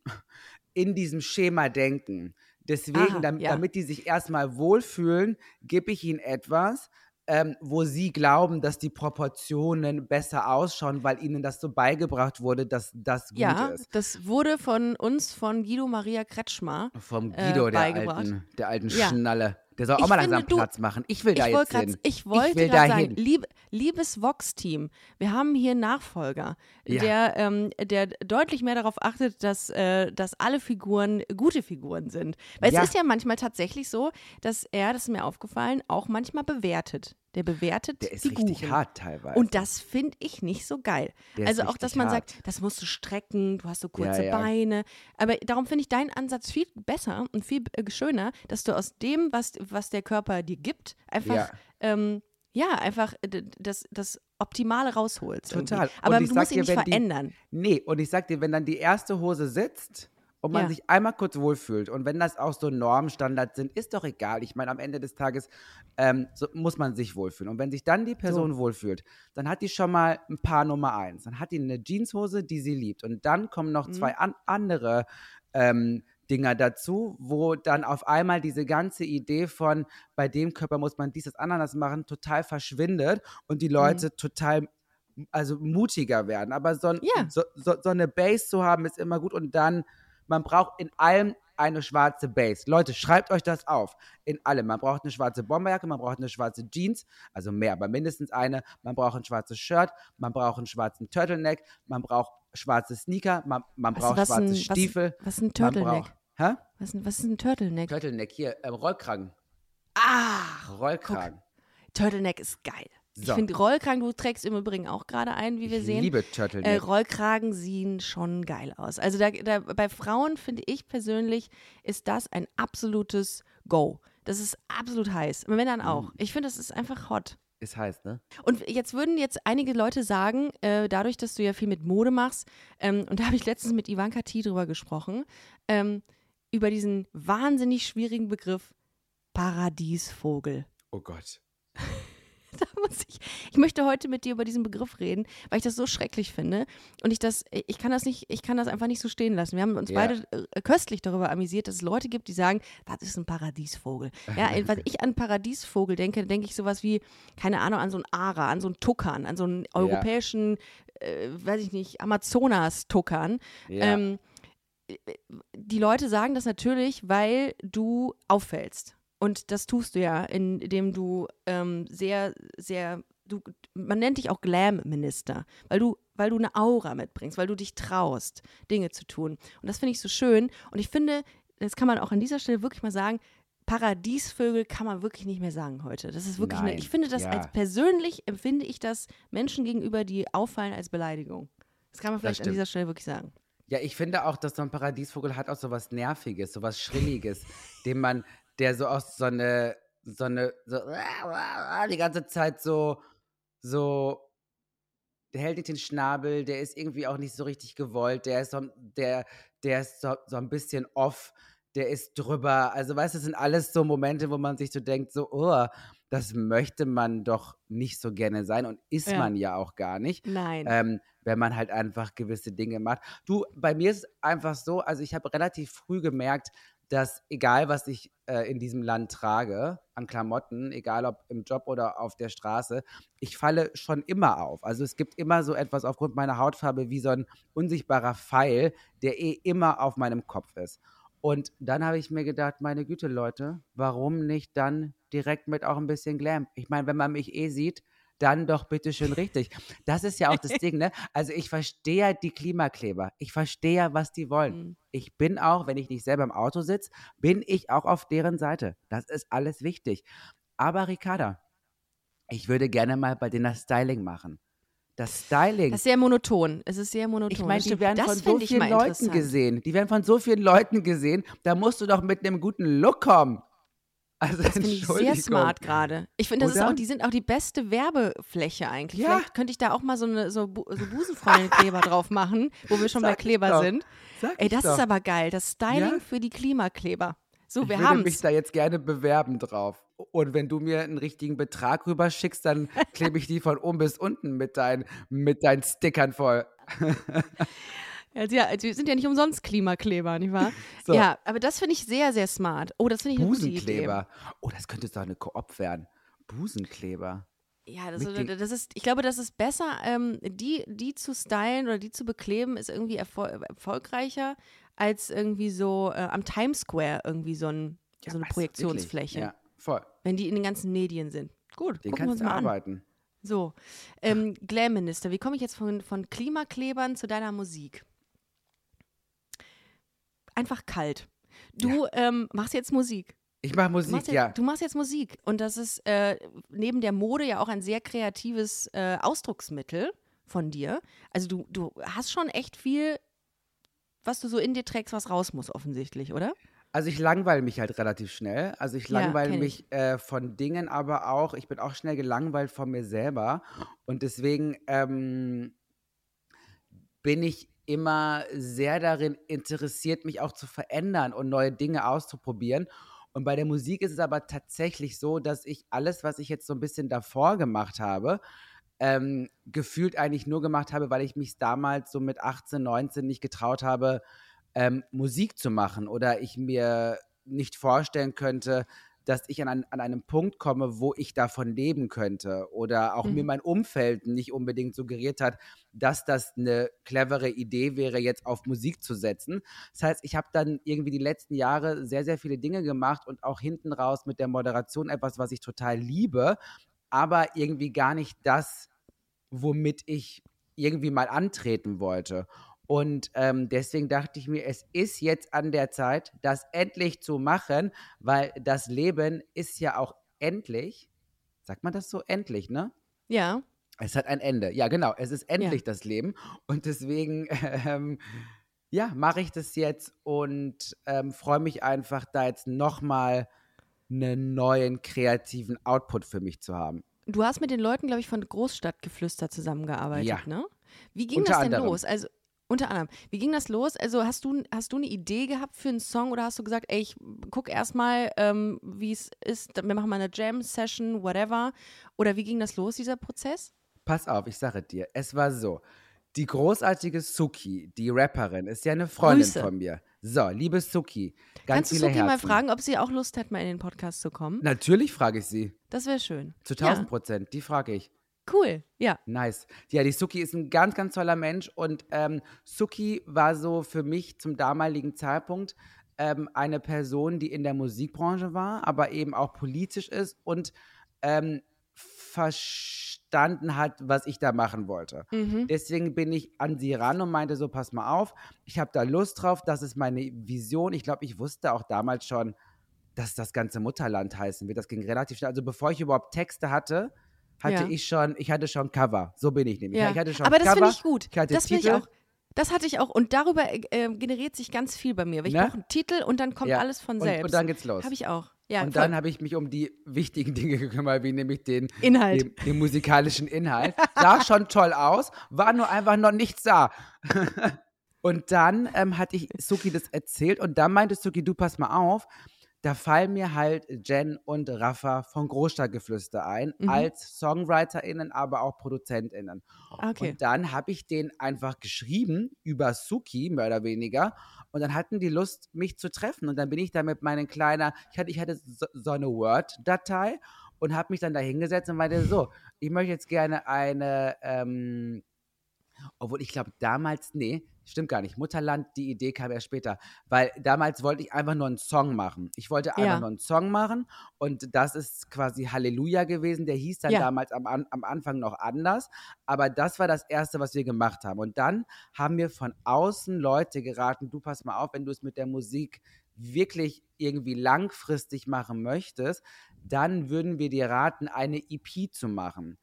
in diesem Schema denken. Deswegen, Aha, dam- ja. damit die sich erstmal wohlfühlen, gebe ich ihnen etwas, ähm, wo sie glauben, dass die Proportionen besser ausschauen, weil ihnen das so beigebracht wurde, dass das gut Ja, ist. das wurde von uns, von Guido Maria Kretschmer. Vom äh, Guido, der beigebracht. alten, der alten Ja. Schnalle. Der soll auch Ich mal finde, langsam du- Platz machen. Ich will da Ich jetzt wollte grad- hin. ich wollte will gerade dahin. sagen, lieb, liebes Vox-Team, wir haben hier einen Nachfolger, Ja. der, ähm, der deutlich mehr darauf achtet, dass, äh, dass alle Figuren gute Figuren sind. Weil Ja. es ist ja manchmal tatsächlich so, dass er, das ist mir aufgefallen, auch manchmal bewertet. Der bewertet Der ist Figuren. richtig hart teilweise. Und das finde ich nicht so geil. Der also auch, dass man hart. sagt, das musst du strecken, du hast so kurze ja. Beine. Aber darum finde ich deinen Ansatz viel besser und viel äh, schöner, dass du aus dem, was, was der Körper dir gibt, einfach, Ja. ähm, ja, einfach äh, das, das Optimale rausholst. irgendwie. Total. Und Aber du musst ihn dir, nicht wenn die- verändern. Nee, und ich sag dir, wenn dann die erste Hose sitzt und man Ja. sich einmal kurz wohlfühlt und wenn das auch so Normstandards sind, ist doch egal. Ich meine, am Ende des Tages ähm, so muss man sich wohlfühlen. Und wenn sich dann die Person wohlfühlt, dann hat die schon mal ein paar Nummer eins. Dann hat die eine Jeanshose, die sie liebt. Und dann kommen noch Mhm. zwei an andere ähm, Dinger dazu, wo dann auf einmal diese ganze Idee von, bei dem Körper muss man dies, das, Ananas machen, total verschwindet und die Mhm. Leute total also mutiger werden. Aber so, ein, Ja. so, so, so eine Base zu haben, ist immer gut. Und dann, man braucht in allem eine schwarze Base. Leute, schreibt euch das auf. In allem. Man braucht eine schwarze Bomberjacke, man braucht eine schwarze Jeans, also mehr, aber mindestens eine. Man braucht ein schwarzes Shirt, man braucht einen schwarzen Turtleneck, man braucht schwarze Sneaker, man, man Was- braucht was schwarze ein- was- Stiefel. Was ist ein Turtleneck? hä? Was, ist- was ist ein Turtleneck? Turtleneck, hier, ähm, Rollkragen. Ah, Rollkragen. Turtleneck ist geil. Ich So. finde Rollkragen, du trägst im Übrigen auch gerade ein, wie wir ich sehen. liebe Äh, Turtleneck. Rollkragen sehen schon geil aus. Also da, da, bei Frauen finde ich persönlich, ist das ein absolutes Go. Das ist absolut heiß. Aber Männern auch. Mhm. Ich finde, das ist einfach hot. ist heiß, ne? Und jetzt würden jetzt einige Leute sagen, äh, dadurch, dass du ja viel mit Mode machst, ähm, und da habe ich letztens mit Ivanka T drüber gesprochen, ähm, über diesen wahnsinnig schwierigen Begriff Paradiesvogel. Oh Gott. *laughs* Da muss ich, ich möchte heute mit dir über diesen Begriff reden, weil ich das so schrecklich finde und ich das, ich kann das nicht, ich kann das einfach nicht so stehen lassen. Wir haben uns Ja. beide äh, köstlich darüber amüsiert, dass es Leute gibt, die sagen, das ist ein Paradiesvogel. Ja, äh, *laughs* was ich an Paradiesvogel denke, denke ich sowas wie, keine Ahnung, an so einen Ara, an so einen Tuckern, an so einen europäischen, äh, weiß ich nicht, Amazonas-Tuckern. Ja. Ähm, die Leute sagen das natürlich, weil du auffällst. Und das tust du ja, indem du ähm, sehr, sehr, du, man nennt dich auch Glam-Minister, weil du, weil du eine Aura mitbringst, weil du dich traust, Dinge zu tun. Und das finde ich so schön. Und ich finde, das kann man auch an dieser Stelle wirklich mal sagen, Paradiesvögel kann man wirklich nicht mehr sagen heute. Das ist wirklich eine, Nein, ich finde das ja. als persönlich empfinde ich das Menschen gegenüber, die auffallen als Beleidigung. Das kann man vielleicht an dieser Stelle wirklich sagen. Ja, ich finde auch, dass so ein Paradiesvogel hat auch so was Nerviges, so was Schrilliges, *laughs* dem man, der so aus so eine, so eine, so *laughs* die ganze Zeit so, so, der hält nicht den Schnabel, der ist irgendwie auch nicht so richtig gewollt, der ist so, der, der ist so, so ein bisschen off, der ist drüber. Also, weißt du, das sind alles so Momente, wo man sich so denkt, so, oh, das möchte man doch nicht so gerne sein und ist Ja. man ja auch gar nicht Nein. ähm, wenn man halt einfach gewisse Dinge macht. Du, bei mir ist es einfach so, also ich habe relativ früh gemerkt, dass egal was ich äh, in diesem Land trage an Klamotten, egal ob im Job oder auf der Straße, ich falle schon immer auf. Also es gibt immer so etwas aufgrund meiner Hautfarbe wie so ein unsichtbarer Pfeil, der eh immer auf meinem Kopf ist. Und dann habe ich mir gedacht, meine Güte, Leute, warum nicht dann direkt mit auch ein bisschen Glam? Ich meine, wenn man mich eh sieht, dann doch bitte schön richtig. Das ist ja auch das *laughs* Ding, ne? Also ich verstehe ja die Klimakleber. Ich verstehe ja, was die wollen. Mhm. Ich bin auch, wenn ich nicht selber im Auto sitze, bin ich auch auf deren Seite. Das ist alles wichtig. Aber Ricarda, ich würde gerne mal bei denen das Styling machen. Das Styling. Das ist sehr monoton. Es ist sehr monoton. Ich meine, die werden das von so vielen Leuten gesehen. Die werden von so vielen Leuten gesehen. Da musst du doch mit einem guten Look kommen. Also Das finde ich sehr smart gerade. Ich finde, das ist Oder? auch, die sind auch die beste Werbefläche eigentlich. Ja. Vielleicht könnte ich da auch mal so eine so, Bu so Busenfreundin-Kleber *laughs* drauf machen, wo wir schon bei Sag ich Kleber sind. Sag Ey, ich das ist aber geil. Das Styling Ja. für die Klimakleber. So, ich wir würde haben mich es. da jetzt gerne bewerben drauf. Und wenn du mir einen richtigen Betrag rüberschickst, dann *laughs* klebe ich die von oben bis unten mit, dein, mit deinen Stickern voll. *laughs* Also ja, also wir sind ja nicht umsonst Klimakleber, nicht wahr? *laughs* So. Ja, aber das finde ich sehr, sehr smart. Oh, das finde ich eine gute Idee. Oh, das könnte doch eine Koop werden. Busenkleber. Ja, das, das, ist, ich glaube, das ist besser, ähm, die, die zu stylen oder die zu bekleben, ist irgendwie erfol erfolgreicher als irgendwie so äh, am Times Square irgendwie so, ein, ja, so eine Projektionsfläche. Ja, voll. Wenn die in den ganzen Medien sind. Gut, den kannst du arbeiten. An. So, ähm, Glam-Minister, wie komme ich jetzt von, von Klimaklebern zu deiner Musik? Einfach kalt. Du ja. ähm, machst jetzt Musik. Ich mache Musik, jetzt, ja. Du machst jetzt Musik. Und das ist äh, neben der Mode ja auch ein sehr kreatives äh, Ausdrucksmittel von dir. Also du, du hast schon echt viel, was du so in dir trägst, was raus muss, offensichtlich, oder? Also ich langweile mich halt relativ schnell. Also ich langweile ja, mich äh, von Dingen, aber auch, ich bin auch schnell gelangweilt von mir selber. Und deswegen ähm, bin ich immer sehr darin interessiert, mich auch zu verändern und neue Dinge auszuprobieren. Und bei der Musik ist es aber tatsächlich so, dass ich alles, was ich jetzt so ein bisschen davor gemacht habe, ähm, gefühlt eigentlich nur gemacht habe, weil ich mich damals so mit 18, 19 nicht getraut habe, ähm, Musik zu machen oder ich mir nicht vorstellen könnte, dass ich an, an, an einem Punkt komme, wo ich davon leben könnte oder auch mhm. mir mein Umfeld nicht unbedingt suggeriert hat, dass das eine clevere Idee wäre, jetzt auf Musik zu setzen. Das heißt, ich habe dann irgendwie die letzten Jahre sehr, sehr viele Dinge gemacht und auch hinten raus mit der Moderation etwas, was ich total liebe, aber irgendwie gar nicht das, womit ich irgendwie mal antreten wollte. Und ähm, deswegen dachte ich mir, es ist jetzt an der Zeit, das endlich zu machen, weil das Leben ist ja auch endlich. Sagt man das so? Endlich, ne? Ja. Es hat ein Ende. Ja, genau. Es ist endlich ja. das Leben. Und deswegen, *laughs* ähm, ja, mache ich das jetzt und ähm, freue mich einfach, da jetzt nochmal einen neuen kreativen Output für mich zu haben. Du hast mit den Leuten, glaube ich, von Großstadtgeflüster zusammengearbeitet, ja. ne? Wie ging Unter das denn anderem. los? Also unter anderem. Wie ging das los? Also hast du, hast du eine Idee gehabt für einen Song oder hast du gesagt, ey, ich guck erstmal, ähm, wie es ist, wir machen mal eine Jam-Session, whatever. Oder wie ging das los, dieser Prozess? Pass auf, ich sage dir, es war so. Die großartige Suki, die Rapperin, ist ja eine Freundin Grüße. von mir. So, liebe Suki, ganz Kannst du Suki Herzen. mal fragen, ob sie auch Lust hat, mal in den Podcast zu kommen? Natürlich frage ich sie. Das wäre schön. Zu 1000 Prozent, ja. die frage ich. Cool, ja. Nice. Ja, die Suki ist ein ganz, ganz toller Mensch und ähm, Suki war so für mich zum damaligen Zeitpunkt ähm, eine Person, die in der Musikbranche war, aber eben auch politisch ist und ähm, verstanden hat, was ich da machen wollte. Mhm. Deswegen bin ich an sie ran und meinte so, pass mal auf, ich habe da Lust drauf, das ist meine Vision. Ich glaube, ich wusste auch damals schon, dass das ganze Mutterland heißen wird. Das ging relativ schnell. Also bevor ich überhaupt Texte hatte, hatte ja. ich schon, ich hatte schon Cover. So bin ich nämlich. Ja. Ich hatte schon Aber das finde ich gut. Ich das finde ich auch. Das hatte ich auch und darüber äh, generiert sich ganz viel bei mir. Ich ne? brauche einen Titel und dann kommt ja. alles von selbst. Und, und dann geht's los. Habe ich auch. Ja, und voll. dann habe ich mich um die wichtigen Dinge gekümmert, wie nämlich den Inhalt. Den, den musikalischen Inhalt. Sah schon toll aus, war nur einfach noch nichts da. *laughs* und dann ähm, hatte ich Suki das erzählt und dann meinte Suki, du pass mal auf, da fallen mir halt Jen und Rafa von Großstadtgeflüster ein, mhm. als SongwriterInnen, aber auch ProduzentInnen. Okay. Und dann habe ich den einfach geschrieben über Suki, mehr oder weniger. Und dann hatten die Lust, mich zu treffen. Und dann bin ich da mit meinen kleiner, ich hatte, ich hatte so, so eine Word-Datei und habe mich dann da hingesetzt und meinte so, ich möchte jetzt gerne eine, ähm, obwohl ich glaube damals, nee, Stimmt gar nicht. Mutterland, die Idee kam erst später. Weil damals wollte ich einfach nur einen Song machen. Ich wollte einfach ja. nur einen Song machen und das ist quasi Halleluja gewesen. Der hieß dann ja. damals am, am Anfang noch anders. Aber das war das Erste, was wir gemacht haben. Und dann haben mir von außen Leute geraten, du pass mal auf, wenn du es mit der Musik wirklich irgendwie langfristig machen möchtest, dann würden wir dir raten, eine EP zu machen.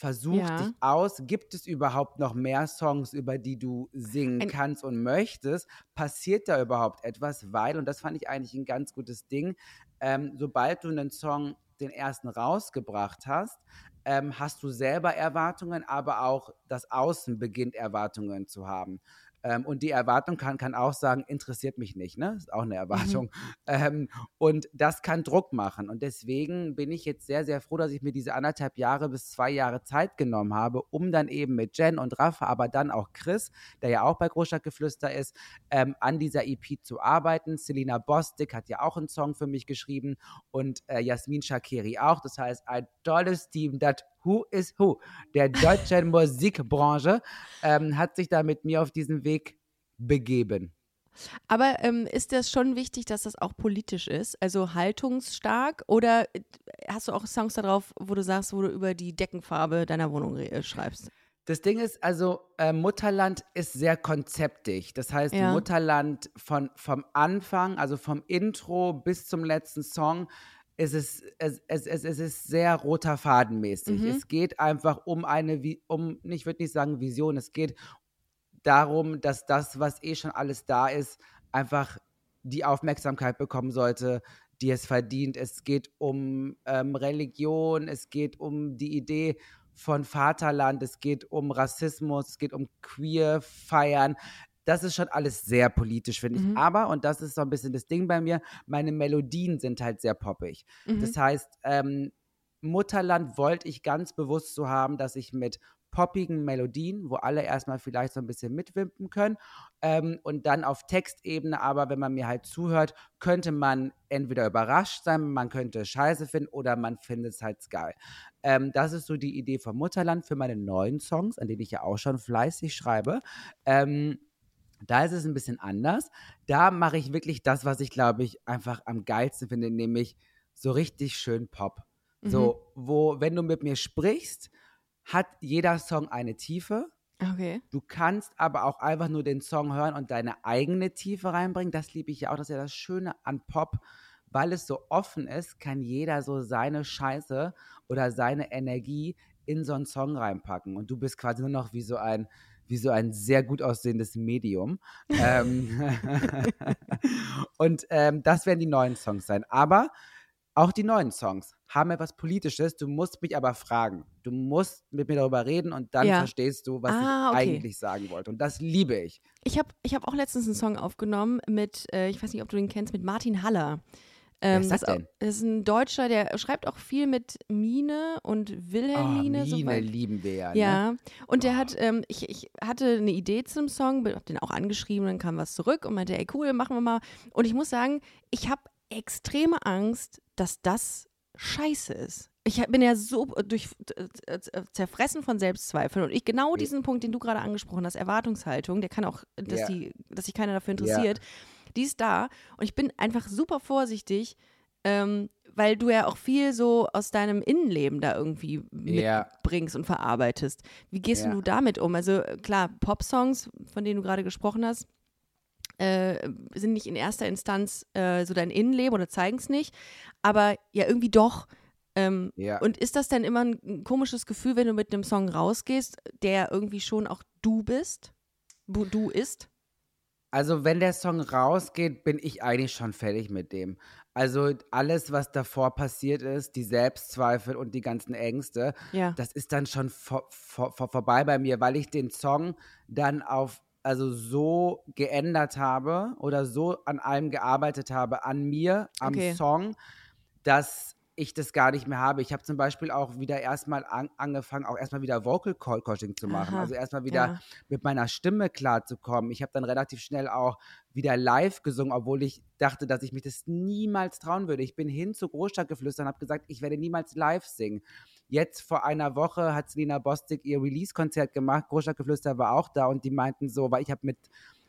Versuch ja. dich aus. Gibt es überhaupt noch mehr Songs, über die du singen ein kannst und möchtest? Passiert da überhaupt etwas? Weil, und das fand ich eigentlich ein ganz gutes Ding, ähm, sobald du einen Song den ersten rausgebracht hast, ähm, hast du selber Erwartungen, aber auch das Außen beginnt Erwartungen zu haben. Ähm, und die Erwartung kann, kann auch sagen, interessiert mich nicht, ne? Ist auch eine Mhm. Erwartung. *laughs* Ähm, und das kann Druck machen. Und deswegen bin ich jetzt sehr, sehr froh, dass ich mir diese anderthalb Jahre bis zwei Jahre Zeit genommen habe, um dann eben mit Jen und Rafa, aber dann auch Chris, der ja auch bei Großstadtgeflüster ist, ähm, an dieser EP zu arbeiten. Selina Bostic hat ja auch einen Song für mich geschrieben und äh, Jasmin Shakiri auch. Das heißt, ein tolles Team, das Who is Who der deutschen *laughs* Musikbranche, ähm, hat sich da mit mir auf diesen Weg begeben. Aber ähm, ist das schon wichtig, dass das auch politisch ist? Also haltungsstark? Oder äh, hast du auch Songs darauf, wo du sagst, wo du über die Deckenfarbe deiner Wohnung äh, schreibst? Das Ding ist, also äh, Mutterland ist sehr konzeptig. Das heißt, Ja. Mutterland von, vom Anfang, also vom Intro bis zum letzten Song, ist es, es, es, es, es ist sehr roter Fadenmäßig. Mhm. Es geht einfach um eine, um, ich würde nicht sagen Vision, es geht darum, dass das, was eh schon alles da ist, einfach die Aufmerksamkeit bekommen sollte, die es verdient. Es geht um ähm, Religion, es geht um die Idee von Vaterland, es geht um Rassismus, es geht um queer Feiern. Das ist schon alles sehr politisch, finde ich. Mhm. Aber, und das ist so ein bisschen das Ding bei mir, meine Melodien sind halt sehr poppig. Mhm. Das heißt, ähm, Mutterland wollte ich ganz bewusst so haben, dass ich mit poppigen Melodien, wo alle erstmal vielleicht so ein bisschen mitwimpen können, ähm, und dann auf Textebene, aber wenn man mir halt zuhört, könnte man entweder überrascht sein, man könnte Scheiße finden oder man findet es halt geil. Ähm, das ist so die Idee vom Mutterland für meine neuen Songs, an denen ich ja auch schon fleißig schreibe. Ähm, da ist es ein bisschen anders. Da mache ich wirklich das, was ich, glaube ich, einfach am geilsten finde, nämlich so richtig schön Pop. So, wo, wenn du mit mir sprichst, hat jeder Song eine Tiefe. Okay. Du kannst aber auch einfach nur den Song hören und deine eigene Tiefe reinbringen. Das liebe ich ja auch. Das ist ja das Schöne an Pop. Weil es so offen ist, kann jeder so seine Scheiße oder seine Energie in so einen Song reinpacken. Und du bist quasi nur noch wie so ein, wie so ein sehr gut aussehendes Medium. ähm, *laughs* und ähm, das werden die neuen Songs sein. Aber auch die neuen Songs haben etwas Politisches. Du musst mich aber fragen. Du musst mit mir darüber reden und dann Ja. verstehst du, was Ah, ich okay. eigentlich sagen wollte. Und das liebe ich. Ich habe ich hab auch letztens einen Song aufgenommen mit, äh, ich weiß nicht, ob du den kennst, mit Martin Haller. Ähm, ist das? Das ist ein Deutscher, der schreibt auch viel mit Mine und Oh, Wilhelmine. Mine soweit- lieben wir ja. Ne? Ja, und der Oh. hat, ähm, ich, ich hatte eine Idee zum Song, hab den auch angeschrieben, dann kam was zurück und meinte, ey cool, machen wir mal. Und ich muss sagen, ich habe extreme Angst, dass das scheiße ist. Ich bin ja so durch, äh, äh, zerfressen von Selbstzweifeln und ich genau Ja. diesen Punkt, den du gerade angesprochen hast, Erwartungshaltung, der kann auch, dass, Ja. die, dass sich keiner dafür Ja. interessiert, die ist da und ich bin einfach super vorsichtig, ähm, weil du ja auch viel so aus deinem Innenleben da irgendwie Ja. mitbringst und verarbeitest. Wie gehst Ja. du damit um? Also äh, klar, Pop-Songs, von denen du gerade gesprochen hast, äh, sind nicht in erster Instanz äh, so dein Innenleben oder zeigen es nicht, aber ja irgendwie doch. Ähm, Ja. Und ist das dann immer ein, komisches Gefühl, wenn du mit einem Song rausgehst, der irgendwie schon auch du bist? Wo du ist? Also, wenn der Song rausgeht, bin ich eigentlich schon fertig mit dem. Also, alles, was davor passiert ist, die Selbstzweifel und die ganzen Ängste, Ja. das ist dann schon vor, vor, vor, vorbei bei mir, weil ich den Song dann auf, also so geändert habe oder so an allem gearbeitet habe, an mir, am Okay. Song, dass ich das gar nicht mehr habe. Ich habe zum Beispiel auch wieder erstmal an, angefangen, auch erstmal wieder Vocal Call Coaching zu machen. Aha, Also erstmal wieder ja. mit meiner Stimme klarzukommen. Ich habe dann relativ schnell auch wieder live gesungen, obwohl ich dachte, dass ich mich das niemals trauen würde. Ich bin hin zu Großstadtgeflüster und habe gesagt, ich werde niemals live singen. Jetzt vor einer Woche hat Selina Bostic ihr Release-Konzert gemacht. Großstadtgeflüster war auch da und die meinten so, weil ich habe mit,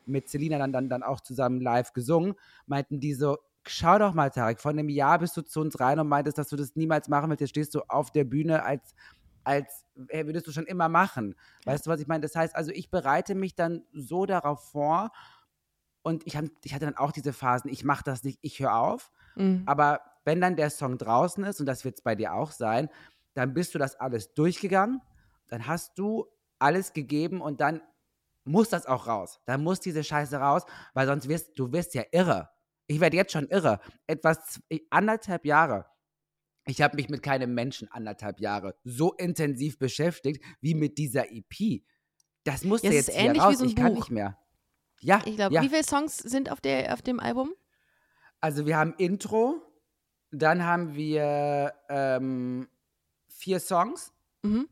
mit Selina dann, dann, dann auch zusammen live gesungen, meinten die so, schau doch mal, Tarek, vor einem Jahr bist du zu uns rein und meintest, dass du das niemals machen willst. Jetzt stehst du auf der Bühne als als äh, würdest du schon immer machen. Weißt du, was ich meine? Das heißt, also ich bereite mich dann so darauf vor und ich, hab, ich hatte dann auch diese Phasen, ich mache das nicht, ich höre auf. Mhm. Aber wenn dann der Song draußen ist, und das wird es bei dir auch sein, dann bist du das alles durchgegangen, dann hast du alles gegeben und dann muss das auch raus. Dann muss diese Scheiße raus, weil sonst wirst du wirst ja irre. Ich werde jetzt schon irre. Etwas z- anderthalb Jahre. Ich habe mich mit keinem Menschen anderthalb Jahre so intensiv beschäftigt wie mit dieser EP. Das muss Ja, jetzt ist hier ähnlich wie raus. so ein ich kann Buch. nicht mehr. Ja, Ich glaube, ja. wie viele Songs sind auf, der, auf dem Album? Also wir haben Intro, dann haben wir ähm, vier Songs, Mhm.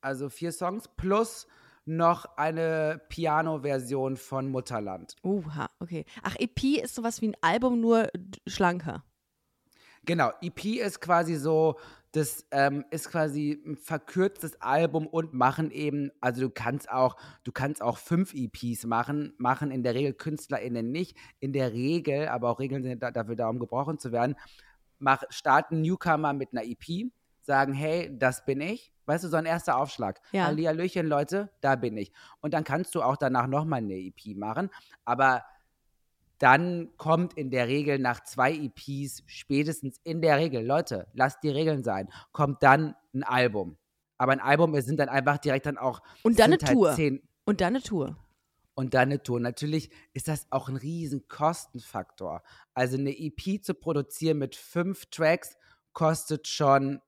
also vier Songs, plus noch eine Piano-Version von Mutterland. Uha, okay. Ach, EP ist sowas wie ein Album, nur schlanker. Genau, EP ist quasi so, das ähm, ist quasi ein verkürztes Album und machen eben, also du kannst auch, du kannst auch fünf EPs machen, machen in der Regel KünstlerInnen nicht. In der Regel, aber auch Regeln sind da, dafür da, um gebrochen zu werden, mach, starten Newcomer mit einer EP, sagen, hey, das bin ich. Weißt du, so ein erster Aufschlag. Ja. Hallihallöchen, Leute, da bin ich. Und dann kannst du auch danach nochmal eine EP machen. Aber dann kommt in der Regel nach zwei EPs, spätestens in der Regel, Leute, lasst die Regeln sein, kommt dann ein Album. Aber ein Album es sind dann einfach direkt dann auch. Und dann eine Tour. Zehn, Und dann eine Tour. und dann eine Tour. Natürlich ist das auch ein riesen Kostenfaktor. Also eine EP zu produzieren mit fünf Tracks kostet schon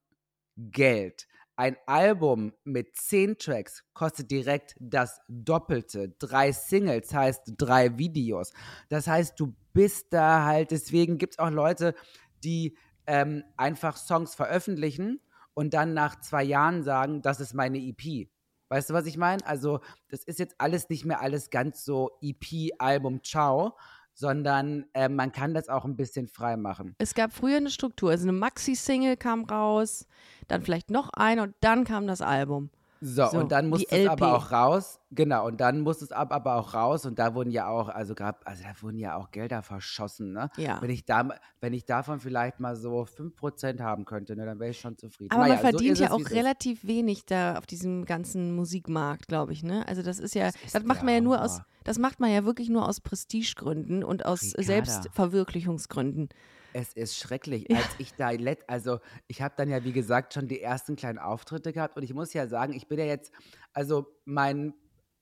Geld. Ein Album mit zehn Tracks kostet direkt das Doppelte. Drei Singles heißt drei Videos. Das heißt, du bist da halt, deswegen gibt es auch Leute, die ähm, einfach Songs veröffentlichen und dann nach zwei Jahren sagen, das ist meine EP. Weißt du, was ich meine? Also, das ist jetzt alles nicht mehr alles ganz so EP, Album, ciao, sondern äh, man kann das auch ein bisschen frei machen. Es gab früher eine Struktur. Also eine Maxi-Single kam raus, dann vielleicht noch eine und dann kam das Album. So, So, und dann musste es aber auch raus. Genau, und dann musste es ab, aber auch raus. Und da wurden ja auch, also gab, also da wurden ja auch Gelder verschossen, ne? Ja. Wenn ich, da, wenn ich davon vielleicht mal so 5% haben könnte, ne, dann wäre ich schon zufrieden. Aber Naja, man verdient so ja auch es ist. relativ wenig da auf diesem ganzen Musikmarkt, glaube ich, ne? Also das ist ja, das, ist macht der man ja nur aus, das macht man ja wirklich nur aus Prestigegründen und aus Ricarda. Selbstverwirklichungsgründen. Es ist schrecklich, als ich da let, also ich habe dann ja wie gesagt schon die ersten kleinen Auftritte gehabt und ich muss ja sagen, ich bin ja jetzt, also mein,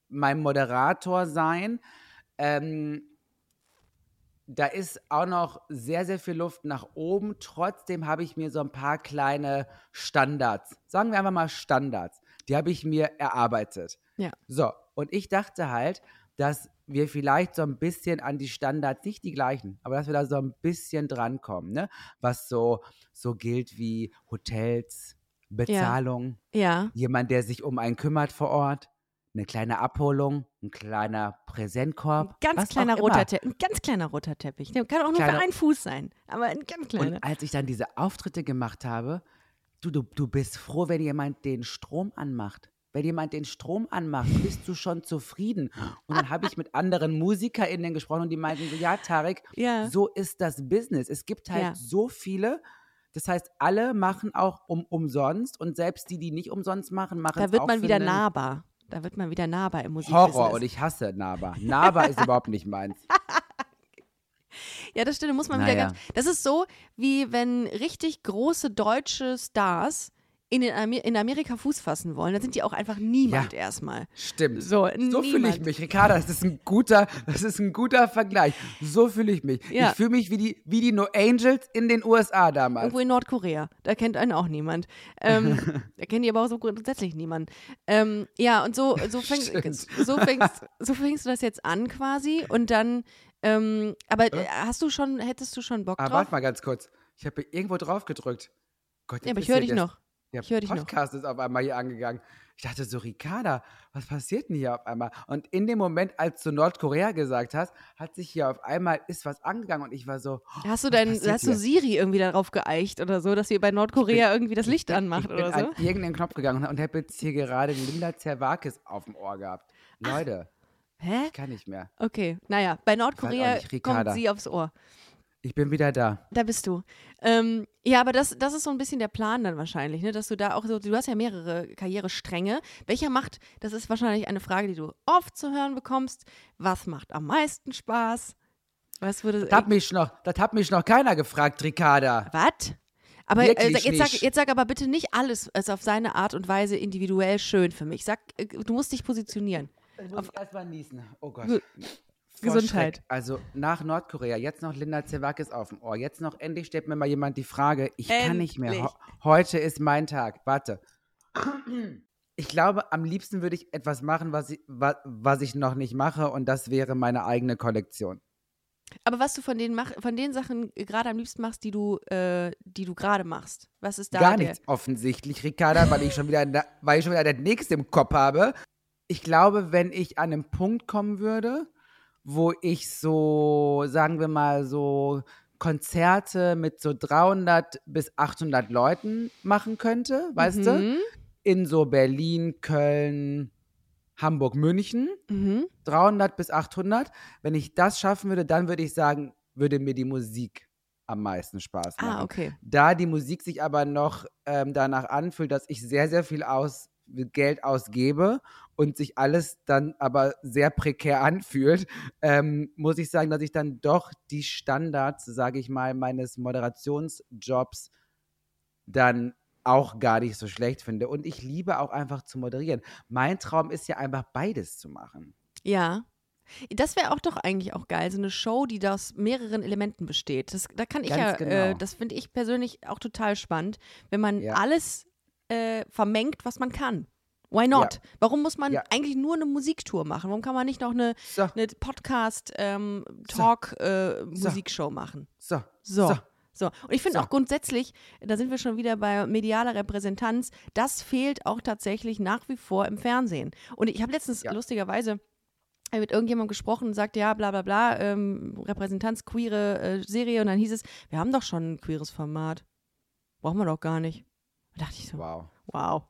mein Moderator sein, ähm, da ist auch noch sehr, sehr viel Luft nach oben. Trotzdem habe ich mir so ein paar kleine Standards, sagen wir einfach mal Standards, die habe ich mir erarbeitet. Ja. So, und ich dachte halt, dass wir vielleicht so ein bisschen an die Standards, nicht die gleichen, aber dass wir da so ein bisschen drankommen, ne? Was so, so gilt wie Hotels, Bezahlung, Ja. jemand, der sich um einen kümmert vor Ort, eine kleine Abholung, ein kleiner Präsentkorb. Ein ganz kleiner roter. Ein ganz kleiner roter Teppich. Der kann auch nur Kleiner- für einen Fuß sein. Aber ein ganz kleiner. Und als ich dann diese Auftritte gemacht habe, du, du, du bist froh, wenn jemand den Strom anmacht. Wenn jemand den Strom anmacht, bist du schon zufrieden. Und dann habe ich mit anderen MusikerInnen gesprochen und die meinten so, ja, Tarek, Ja. so ist das Business. Es gibt halt Ja. so viele. Das heißt, alle machen auch um, umsonst und selbst die, die nicht umsonst machen, machen Da wird man wieder nahbar. Da wird man wieder nahbar im Musikbusiness. Horror und ich hasse Naba. Naba ist überhaupt nicht meins. *laughs* Ja, das stimmt, muss man wieder Naja. ganz. Das ist so, wie wenn richtig große deutsche Stars in, Amer in Amerika Fuß fassen wollen. Dann sind die auch einfach niemand erstmal. Stimmt. So, So fühle ich mich, Ricarda. Das ist ein guter, das ist ein guter Vergleich. So fühle ich mich. Ja. Ich fühle mich wie die, wie die No Angels in den USA damals. Irgendwo in Nordkorea. Da kennt einen auch niemand. Ähm, *laughs* da kennt die aber auch so grundsätzlich niemand. Ähm, ja, und so, so, fäng, *laughs* Stimmt. so, fängst, so fängst du das jetzt an quasi. Und dann, ähm, aber äh, hast du schon, hättest du schon Bock Aber drauf? warte mal ganz kurz. Ich habe irgendwo drauf gedrückt. Gott, Ja, aber ich höre dich noch. Der Ich. Podcast ist auf einmal hier angegangen. Ich dachte so, Ricarda, was passiert denn hier auf einmal? Und in dem Moment, als du Nordkorea gesagt hast, hat sich hier auf einmal ist was angegangen und ich war so, Hast du passiert hast du? Siri irgendwie darauf geeicht oder so, dass ihr bei Nordkorea *laughs* irgendwie das Licht anmacht ich bin oder so? an irgendeinen Knopf gegangen und habe jetzt hier gerade Linda Zerwakis auf dem Ohr gehabt. Leute, Hä? ich kann nicht mehr. Okay, naja, bei Nordkorea kommt sie aufs Ohr. Ich bin wieder da. Da bist du. Ähm, ja, aber das, das ist so ein bisschen der Plan dann wahrscheinlich, ne? dass du da auch so, du hast ja mehrere Karrierestränge. Welcher macht, das ist wahrscheinlich eine Frage, die du oft zu hören bekommst, was macht am meisten Spaß? Was würde. Das hat mich noch, das hat mich noch keiner gefragt, Ricarda. Was? Aber äh, jetzt, sag, jetzt sag aber bitte nicht alles ist auf seine Art und Weise individuell schön für mich. Sag, äh, du musst dich positionieren. Jetzt muss ich erstmal niesen. Oh Gott. Gesundheit. Schreck. Also nach Nordkorea, jetzt noch Linda Zerwakis auf dem Ohr. Jetzt noch endlich stellt mir mal jemand die Frage, ich kann nicht mehr. Endlich. Ho heute ist mein Tag. Warte. Ich glaube, am liebsten würde ich etwas machen, was ich, was, was ich noch nicht mache, und das wäre meine eigene Kollektion. Aber was du von den, mach, von den Sachen gerade am liebsten machst, die du, äh, die du gerade machst, was ist da Gar nichts offensichtlich, Ricarda, weil ich schon wieder, weil ich schon wieder das nächste im Kopf habe. Ich glaube, wenn ich an einen Punkt kommen würde, wo ich so, sagen wir mal, so Konzerte mit so 300 bis 800 Leuten machen könnte, weißt du? Mhm. In so Berlin, Köln, Hamburg, München. Mhm. 300 bis 800. Wenn ich das schaffen würde, dann würde ich sagen, würde mir die Musik am meisten Spaß machen. Ah, okay. Da die Musik sich aber noch ähm, danach anfühlt, dass ich sehr, sehr viel aus, Geld ausgebe und sich alles dann aber sehr prekär *laughs* anfühlt, ähm, muss ich sagen, dass ich dann doch die Standards, sage ich mal, meines Moderationsjobs dann auch gar nicht so schlecht finde. Und ich liebe auch einfach zu moderieren. Mein Traum ist ja einfach beides zu machen. Ja. Das wäre auch doch eigentlich auch geil, so eine Show, die aus mehreren Elementen besteht. Das, da kann ich Ganz ja, äh, genau. das finde ich persönlich auch total spannend, wenn man Ja. alles äh, vermengt, was man kann. Why not? Warum muss man Ja. eigentlich nur eine Musiktour machen? Warum kann man nicht noch eine, So, eine Podcast-Talk-Musikshow machen? so, So. so. So, und ich finde So. auch grundsätzlich, da sind wir schon wieder bei medialer Repräsentanz, das fehlt auch tatsächlich nach wie vor im Fernsehen. Und ich habe letztens Ja. lustigerweise mit irgendjemandem gesprochen und sagte, ja, bla bla bla, ähm, Repräsentanz, queere äh, Serie. Und dann hieß es, wir haben doch schon ein queeres Format. Brauchen wir doch gar nicht. Da dachte ich so, Wow. wow.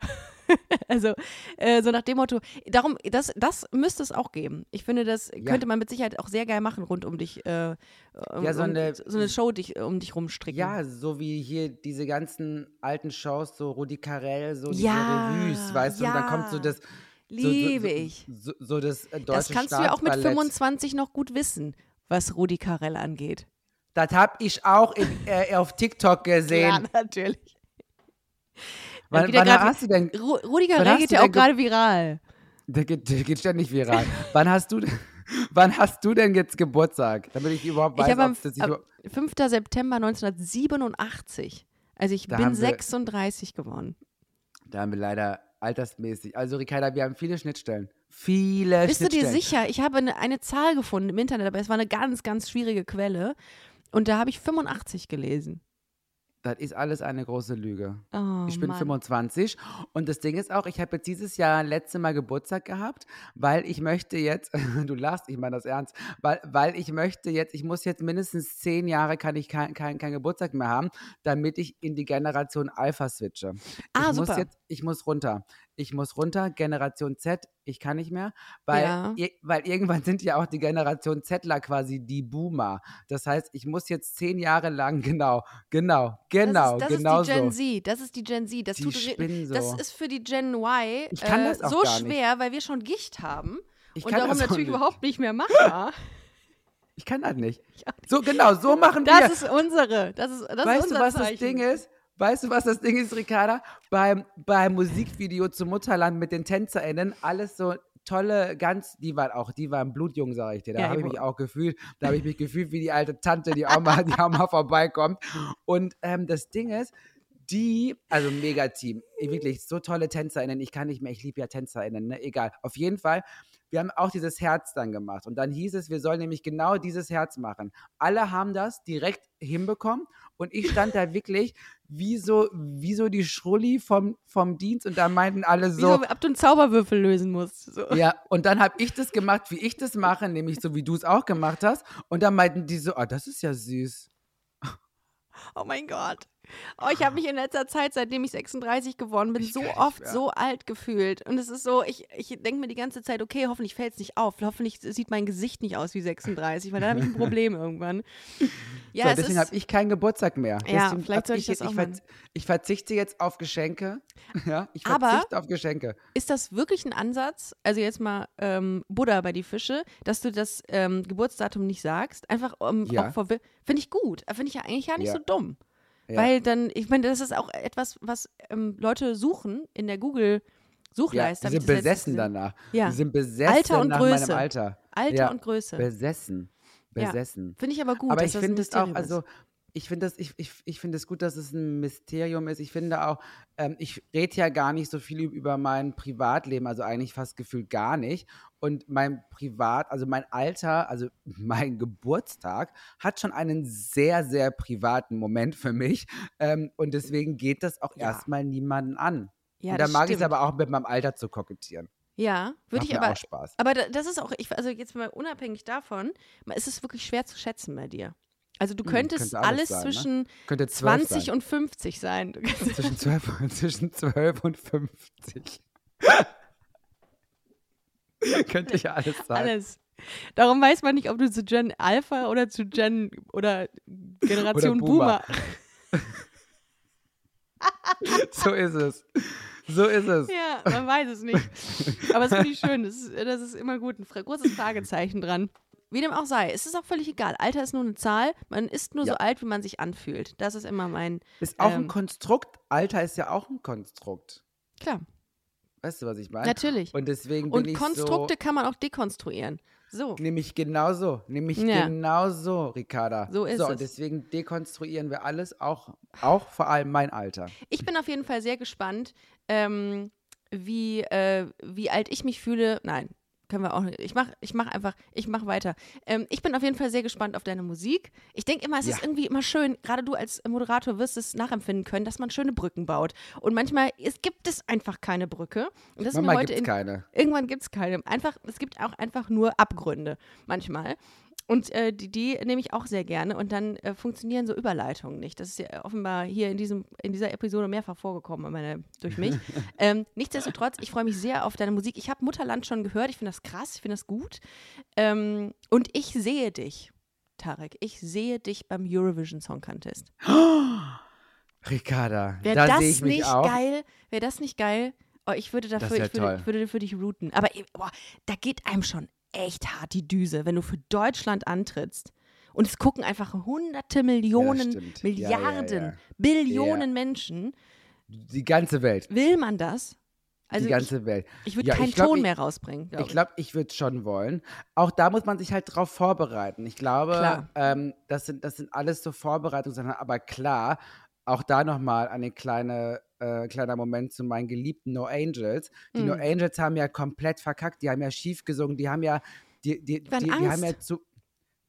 *laughs* also, äh, so nach dem Motto, darum, das, das müsste es auch geben. Ich finde, das Ja. könnte man mit Sicherheit auch sehr geil machen, rund um dich, äh, um, Ja, so um, eine- so eine Show dich, um dich rumstricken. Ja, so wie hier diese ganzen alten Shows, so Rudi Carell, so diese Ja, Revues, weißt du, und dann kommt so ja. das. So, Liebe so, ich. So, so das äh, deutsche Das kannst du ja auch mit Staatsballett. 25 noch gut wissen, was Rudi Carell angeht. Das hab ich auch in, äh, auf TikTok gesehen. natürlich. Wann wann grad- hast du denn. Ru Rudi Wann Carell hast geht ja auch gerade viral. Der geht, der geht ständig viral. *laughs* wann hast du denn. *laughs* Wann hast du denn jetzt Geburtstag? Damit ich überhaupt Ich weiß, am, ob das sich am über- 5. September 1987. Also ich Da bin haben wir- 36 geworden. Da haben wir leider altersmäßig. Also, Ricarda, wir haben viele Schnittstellen. Viele Bist du dir Schnittstellen. sicher? Ich habe eine, eine Zahl gefunden im Internet, aber es war eine ganz, ganz schwierige Quelle. Und da habe ich 85 gelesen. Das ist alles eine große Lüge. Oh, Ich bin Mann. 25 und das Ding ist auch, ich habe jetzt dieses Jahr letzte Mal Geburtstag gehabt, weil ich möchte jetzt, *laughs* du lachst, ich meine das ernst, weil, weil ich möchte jetzt, ich muss jetzt mindestens zehn Jahre kann ich keinen kein, kein Geburtstag mehr haben, damit ich in die Generation Alpha switche. Ah, ich super. muss jetzt, ich muss runter. Ich muss runter, Generation Z, ich kann nicht mehr, weil, Ja. ir- weil irgendwann sind ja auch die Generation Zler quasi die Boomer. Das heißt, ich muss jetzt zehn Jahre lang, genau, *laughs* genau, genau, das ist, das genau ist die Gen so. Z. Das ist die Gen Z. Das, Die tut, spinnen so. das ist für die Gen Y äh, das so gar nicht. schwer, weil wir schon Gicht haben. Ich und kann darum das natürlich nicht. überhaupt nicht mehr machbar. *laughs* *laughs* Ich kann das nicht. So, genau, so machen Das wir. ist unsere. Das ist, das ist weißt du, unser was Zeichen. das Ding ist? Weißt du, was das Ding ist, Ricarda? Beim, beim Musikvideo zum Mutterland mit den TänzerInnen, alles so tolle, ganz, die waren auch, die waren blutjung, sage ich dir. Da Ja, habe ich ich mich auch gefühlt, da habe ich mich gefühlt wie die alte Tante, die auch mal, die auch mal vorbeikommt. Und ähm, das Ding ist, die, also Mega-Team, wirklich so tolle TänzerInnen, ich kann nicht mehr, ich liebe ja TänzerInnen, ne? egal. Auf jeden Fall, wir haben auch dieses Herz dann gemacht. Und dann hieß es, wir sollen nämlich genau dieses Herz machen. Alle haben das direkt hinbekommen und ich stand da wirklich wie so, wie so die Schrulli vom, vom Dienst und da meinten alle Wie so, so, ob du einen Zauberwürfel lösen musst. So. ja, und dann habe ich das gemacht, wie ich das mache, nämlich so, wie du es auch gemacht hast. Und dann meinten die so, ah, das ist ja süß. Oh mein Gott. Oh, ich habe mich in letzter Zeit, seitdem ich 36 geworden bin, Ich so oft mehr. so alt gefühlt. Und es ist so, ich, ich denke mir die ganze Zeit, okay, hoffentlich fällt es nicht auf. Hoffentlich sieht mein Gesicht nicht aus wie 36, weil dann habe ich ein *laughs* Problem irgendwann. Ja, so, es deswegen habe ich keinen Geburtstag mehr. Ja, Deswegen vielleicht soll ich das jetzt, auch ich, verz- ich verzichte jetzt auf Geschenke. *laughs* Ja, ich Aber- verzichte auf Geschenke. ist das wirklich ein Ansatz, also jetzt mal ähm, Buddha bei die Fische, dass du das ähm, Geburtsdatum nicht sagst? Einfach um, Ja. finde ich gut. Finde ich ja eigentlich gar nicht Ja. so dumm. Ja. Weil dann, ich meine, das ist auch etwas, was ähm, Leute suchen in der Ja, Google-Suchleiste. die hab ich sind besessen danach. Ja. Die sind besessen Alter und nach Größe. meinem Alter. Alter Ja. und Größe. Besessen. Ja. Besessen. Finde ich aber gut. Aber dass ich finde es auch, also. Ich finde das, ich, ich, ich find es gut, dass es ein Mysterium ist. Ich finde auch, ähm, ich rede ja gar nicht so viel über mein Privatleben, also eigentlich fast gefühlt gar nicht. Und mein Privat, also mein Alter, also *laughs* mein Geburtstag hat schon einen sehr, sehr privaten Moment für mich. Ähm, und deswegen geht das auch Ja. erstmal niemanden an. Ja, und da das mag ich es aber auch mit meinem Alter zu kokettieren. Ja, würde ich mir aber. auch Spaß. Aber da- das ist auch, ich, also jetzt mal unabhängig davon, ist es wirklich schwer zu schätzen bei dir. Also du Hm, könntest könnte alles alles sein, ne? zwischen 12 20 sein. und 50 sein. Zwischen *laughs* 12, und- zwischen 12 und 50. *laughs* Könnte ja alles sein. alles. Darum weiß man nicht, ob du zu Gen Alpha oder zu Gen oder Generation Boomer. Boomer. *laughs* So ist es. So ist es. Ja, man weiß es nicht. Aber es finde ich schön. Das ist, das ist immer gut. Ein großes Fragezeichen dran. Wie dem auch sei, es ist auch völlig egal. Alter ist nur eine Zahl. Man ist nur Ja. so alt, wie man sich anfühlt. Das ist immer mein. Ist auch Ähm. ein Konstrukt. Alter ist ja auch ein Konstrukt. Klar, Weißt du, was ich meine? natürlich. Und deswegen bin Und ich Konstrukte so. kann man auch dekonstruieren. So. Nämlich genau so. Nämlich Ja. genau so, Ricarda. So ist so, es. und deswegen dekonstruieren wir alles, auch, auch vor allem mein Alter. Ich bin auf jeden Fall sehr gespannt, ähm, wie, äh, wie alt ich mich fühle. Nein, können wir auch nicht. Ich mach, ich mach einfach, ich mach weiter. Ähm, ich bin auf jeden Fall sehr gespannt auf deine Musik. Ich denke immer, es ist Ja. irgendwie immer schön, gerade du als Moderator wirst es nachempfinden können, dass man schöne Brücken baut. Und manchmal es gibt es einfach keine Brücke. Und das ist heute gibt's in, keine. Irgendwann gibt es keine. Einfach, es gibt auch einfach nur Abgründe manchmal. Und äh, die, die nehme ich auch sehr gerne. Und dann äh, funktionieren so Überleitungen nicht. Das ist ja offenbar hier in, diesem, in dieser Episode mehrfach vorgekommen meine, durch mich. *laughs* ähm, nichtsdestotrotz, ich freue mich sehr auf deine Musik. Ich habe Mutterland schon gehört. Ich finde das krass. Ich finde das gut. Ähm, und ich sehe dich, Tarek. Ich sehe dich beim Eurovision Song Contest. *gasps* Ricarda, Wäre da das sehe ich mich nicht auch. geil? Wäre das nicht geil? Oh, ich würde dafür, wär ich würde, würde für dich routen. Aber boah, da geht einem schon echt hart die Düse, wenn du für Deutschland antrittst. Und es gucken einfach hunderte Millionen. Ja, ja, Milliarden, ja. Billionen Menschen. Die ganze Welt. Will man das? Also die ganze Welt. ich, ich würde Ja, keinen ich glaub, Ton ich- mehr rausbringen. glaub Ich glaube, ich würde es schon wollen. Auch da muss man sich halt drauf vorbereiten. Ich glaube, ähm, das, sind, das sind alles so Vorbereitungssachen. Aber klar, auch da nochmal eine kleine, äh, kleiner Moment zu meinen geliebten No Angels. Die No Mhm. Angels haben ja komplett verkackt. Die haben ja schief gesungen. Die haben ja, die, die, die, die haben ja zu,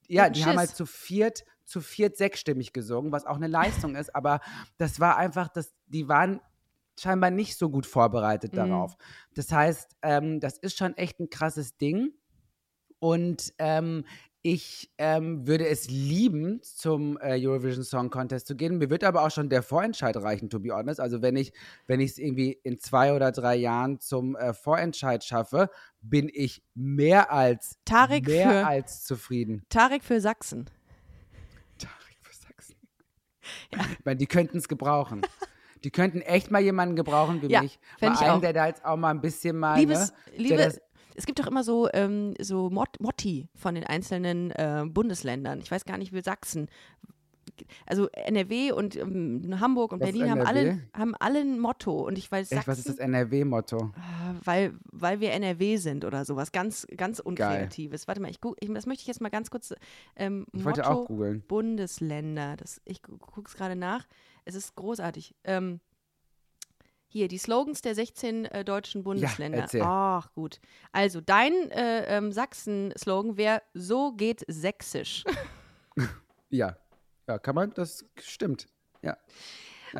ja, die haben halt zu viert, zu viert sechsstimmig gesungen, was auch eine Leistung ist. Aber das war einfach, das, die waren scheinbar nicht so gut vorbereitet Mhm. darauf. Das heißt, ähm, das ist schon echt ein krasses Ding. Und ähm, ich ähm, würde es lieben, zum äh, Eurovision Song Contest zu gehen. Mir wird aber auch schon der Vorentscheid reichen, to be honest. Also wenn ich wenn ich es irgendwie in zwei oder drei Jahren zum äh, Vorentscheid schaffe, bin ich mehr als Tarek mehr für- als zufrieden. Tarek für Sachsen. Tarek für Sachsen. *laughs* Ich meine, die könnten es gebrauchen. Die könnten echt mal jemanden gebrauchen wie Ja, mich. Mal ich einen, auch. der da jetzt auch mal ein bisschen mal. Liebes, ne, liebe, das, es gibt doch immer so, ähm, so Mot Motti von den einzelnen äh, Bundesländern. Ich weiß gar nicht, wie Sachsen. Also NRW und ähm, Hamburg und ist Berlin haben alle, haben alle ein Motto. Und ich weiß echt, Sachsen, was ist das NRW-Motto? Ah, weil, weil wir NRW sind oder sowas. Ganz, ganz unkreatives. Warte mal, ich, ich, das möchte ich jetzt mal ganz kurz. Ähm, Ich Motto wollte auch googeln. Bundesländer. Das, ich gucke es gerade nach. Es ist großartig. Ähm, hier, die Slogans der 16 äh, deutschen Bundesländer. erzähl. Ach, gut. Also, dein äh, ähm, Sachsen-Slogan wäre: So geht Sächsisch. *laughs* Ja. Ja, kann man, das stimmt. Ja.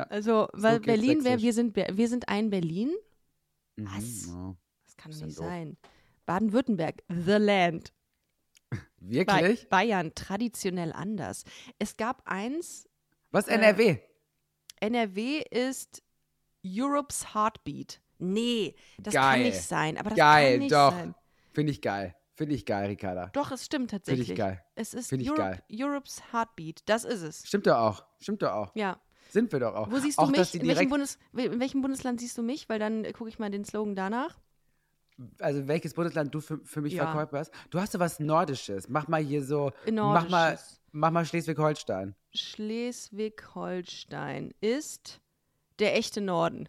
Also, weil geht Berlin wäre: wir sind, wir sind ein Berlin. Mhm, Was? ja. Das kann doch nicht ja sein. Baden-Württemberg, The Land. Wirklich? Bayern traditionell anders. Es gab eins, Was äh, NRW? NRW ist Europe's Heartbeat. Nee, das Geil. kann nicht sein. Aber das Geil, kann nicht doch. sein. Finde ich geil. Finde ich geil, Ricarda. Doch, es stimmt Finde tatsächlich. ich geil. Es ist Find ich Europe, geil. Europe's Heartbeat. Das ist es. Stimmt doch auch. Stimmt doch auch. Ja. Sind wir doch auch. Wo siehst auch, du dass mich? In welchem, Bundes, in welchem Bundesland siehst du mich? Weil dann äh, gucke ich mal den Slogan danach. also welches Bundesland du für, für mich Ja. verkäuferst? Du hast so was Nordisches. Mach mal hier so, In mach mal, Nordisches. mach mal Schleswig-Holstein. Schleswig-Holstein ist der echte Norden.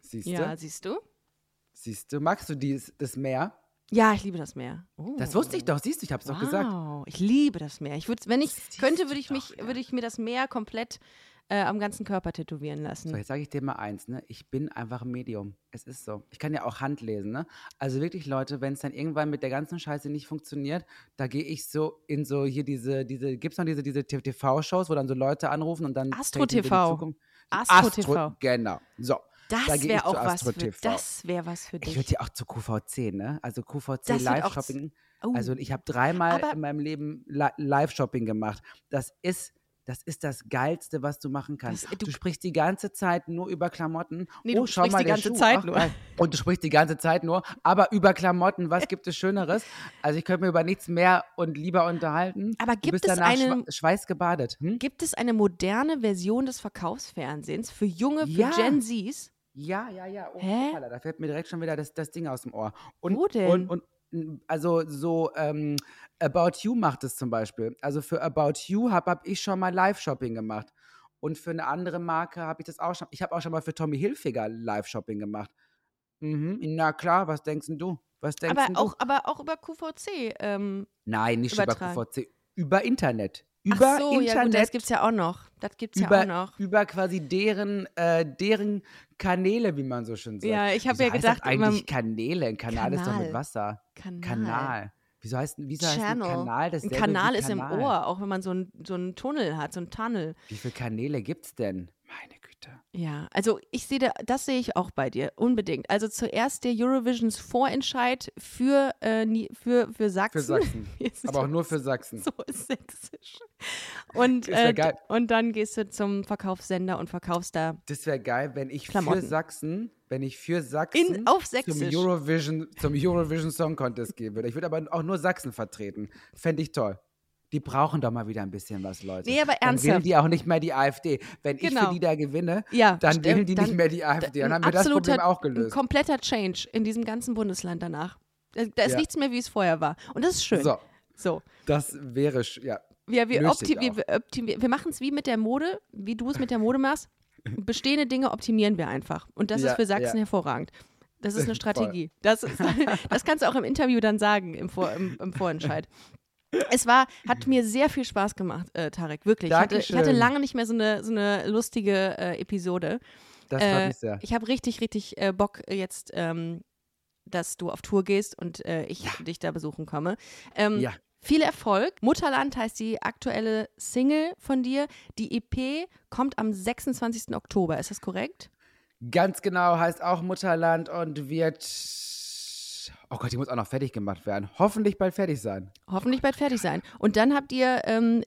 Siehst Ja, du? siehst du? Siehst du? Magst du dies, das Meer? Ja, ich liebe das Meer. Oh. Das wusste ich doch, siehst du, ich hab's wow. doch gesagt. Ich liebe das Meer. Ich würd, wenn ich Siehst könnte, würde ich doch, mich, ja. würde ich mir das Meer komplett äh, am ganzen Körper tätowieren lassen. So, jetzt sage ich dir mal eins, ne? Ich bin einfach ein Medium. Es ist so. Ich kann ja auch Hand lesen, ne? Also wirklich, Leute, wenn es dann irgendwann mit der ganzen Scheiße nicht funktioniert, da gehe ich so in so hier diese, diese, gibt's noch diese, diese TV-Shows, wo dann so Leute anrufen und dann Astro treten TV. Astro TV. Genau. So. da Das gehe wäre ich auch was für, das wäre was für Ich dich. würde ja auch zu QVC, ne? Also QVC Live-Shopping. Oh. Also ich habe dreimal Aber- in meinem Leben Li- Live-Shopping gemacht. Das ist, das ist das Geilste, was du machen kannst. Das- du, du- sprichst die ganze Zeit nur über Klamotten. Nee, oh, du schau sprichst die ganze Schuh. Zeit Ach, nur. Und du sprichst die ganze Zeit nur, aber über Klamotten. Was gibt es Schöneres? Also ich könnte mir über nichts mehr und lieber unterhalten. Aber du gibt bist es danach eine- schwa schweißgebadet. Hm? Gibt es eine moderne Version des Verkaufsfernsehens für junge, für Ja. Gen Zs? Ja, ja, ja. Oh, da fällt mir direkt schon wieder das, das Ding aus dem Ohr. Und, Wo denn? Und, und also so ähm, About You macht es zum Beispiel. Also für About You habe hab ich schon mal Live-Shopping gemacht. Und für eine andere Marke habe ich das auch schon. Ich habe auch schon mal für Tommy Hilfiger Live-Shopping gemacht. Mhm. Na klar, was denkst du? Was denkst Aber du? auch, aber auch über QVC. Ähm, Nein, nicht übertragen. über QVC, über Internet. Über ach so, ja gut, Internet. das gibt's ja auch noch. Das gibt's ja über, auch noch. über quasi deren, äh, deren Kanäle, wie man so schön sagt. Ja, ich habe ja heißt gedacht, das eigentlich Kanäle. Ein Kanal ist doch Kanal. mit Wasser. Kanal. Kanal. Wieso heißt, wieso heißt ein. Kanal Ein dasselbe Kanal ist im Kanal? Ohr, auch wenn man so einen so einen Tunnel hat, so einen Tunnel. Wie viele Kanäle gibt's denn? Güte. Ja, also ich sehe da, das sehe ich auch bei dir, unbedingt. Also zuerst der Eurovisions Vorentscheid für, äh, für, für Sachsen. Für Sachsen. *laughs* Aber auch nur für Sachsen. so sächsisch. Und, ja äh, und dann gehst du zum Verkaufssender und verkaufst da Das wäre geil, wenn ich Klamotten. für Sachsen, wenn ich für Sachsen in, auf zum. Eurovision, zum Eurovision Song Contest gehen würde. Ich würde aber auch nur Sachsen vertreten. Fände ich toll. Die brauchen doch mal wieder ein bisschen was, Leute. Nee, aber Dann wählen ernsthaft. die auch nicht mehr die AfD. Wenn ich Genau. für die da gewinne, Ja, dann st- wählen die dann- nicht mehr die AfD. Dann ein haben wir das Problem auch Ein gelöst. kompletter Change in diesem ganzen Bundesland danach. Da, ist Ja. nichts mehr, wie es vorher war. Und das ist schön. So, so. das wäre, sch- ja. Wir, wir, wir, machen es wie mit der Mode, wie du es mit der Mode machst. Bestehende Dinge optimieren wir einfach. Und das Ja, ist für Sachsen ja. hervorragend. Das ist eine. *laughs* Strategie. Das, ist, *laughs* das kannst du auch im Interview dann sagen, im, Vor, im, im Vorentscheid. Es war, hat mir sehr viel Spaß gemacht, äh, Tarek, wirklich. Ich hatte, ich hatte lange nicht mehr so eine, so eine lustige äh, Episode. Das freut Äh, mich sehr. Ich habe richtig, richtig äh, Bock jetzt, ähm, dass du auf Tour gehst und äh, ich dich da besuchen komme. Ähm, Ja. Viel Erfolg. Mutterland heißt die aktuelle Single von dir. Die EP kommt am 26. Oktober. Ist das korrekt? Ganz genau, heißt auch Mutterland und wird. Oh Gott, die muss auch noch fertig gemacht werden. Hoffentlich bald fertig sein. Hoffentlich bald fertig sein. Und dann habt ihr, ähm,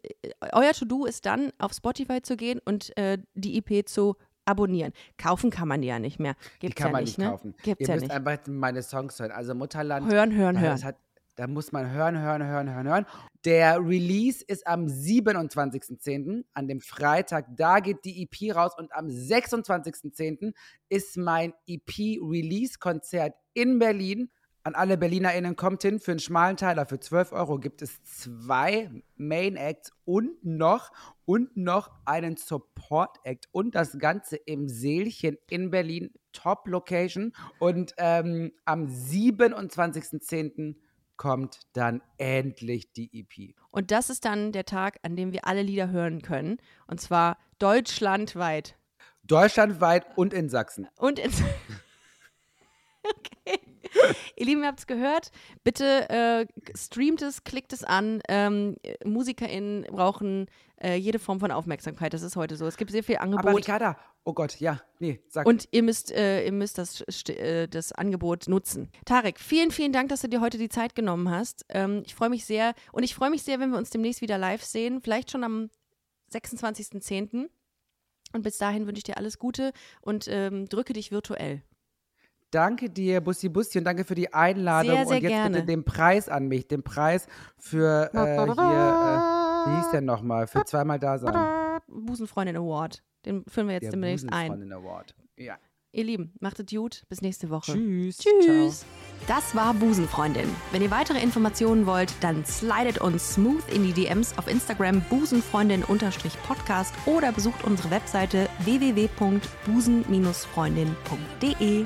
euer To-Do ist dann auf Spotify zu gehen und äh, die EP zu abonnieren. Kaufen kann man die ja nicht mehr. Gibt's Die kann ja man nicht, nicht ne? kaufen. Gibt's Ihr ja müsst nicht. einfach meine Songs hören. Also Mutterland. Hören, hören, hören. hat, da muss man hören, hören, hören, hören, hören. Der Release ist am 27.10., an dem Freitag. Da geht die EP raus und am 26.10. ist mein EP-Release-Konzert in Berlin. An alle BerlinerInnen kommt hin für einen schmalen Teiler. Für 12 Euro gibt es zwei Main Acts und noch und noch einen Support Act und das Ganze im Seelchen in Berlin. Top Location. Und ähm, am 27.10. kommt dann endlich die EP. Und das ist dann der Tag, an dem wir alle Lieder hören können. Und zwar deutschlandweit. Deutschlandweit und in Sachsen. Und in *laughs* Okay. Ihr Lieben, ihr habt es gehört. Bitte äh, streamt es, klickt es an. Ähm, MusikerInnen brauchen äh, jede Form von Aufmerksamkeit. Das ist heute so. Es gibt sehr viel Aber Angebot. Ricarda, oh Gott, ja, nee, sag. Und ihr müsst, äh, ihr müsst das, äh, das Angebot nutzen. Tarek, vielen, vielen Dank, dass du dir heute die Zeit genommen hast. Ähm, ich freue mich sehr. Und ich freue mich sehr, wenn wir uns demnächst wieder live sehen. Vielleicht schon am 26.10. Und bis dahin wünsche ich dir alles Gute und ähm, drücke dich virtuell. Danke dir, Bussi Bussi, und danke für die Einladung. Sehr, sehr und jetzt gerne. bitte den Preis an mich, den Preis für äh, hier, äh, wie hieß der nochmal, für zweimal da sein. Busenfreundin Award. Den führen wir jetzt Der demnächst ein. Busenfreundin Award. Ja. Ihr Lieben, macht es gut. Bis nächste Woche. Tschüss. Tschüss. Das war Busenfreundin. Wenn ihr weitere Informationen wollt, dann slidet uns smooth in die DMs auf Instagram busenfreundin-podcast oder besucht unsere Webseite www.busen-freundin.de.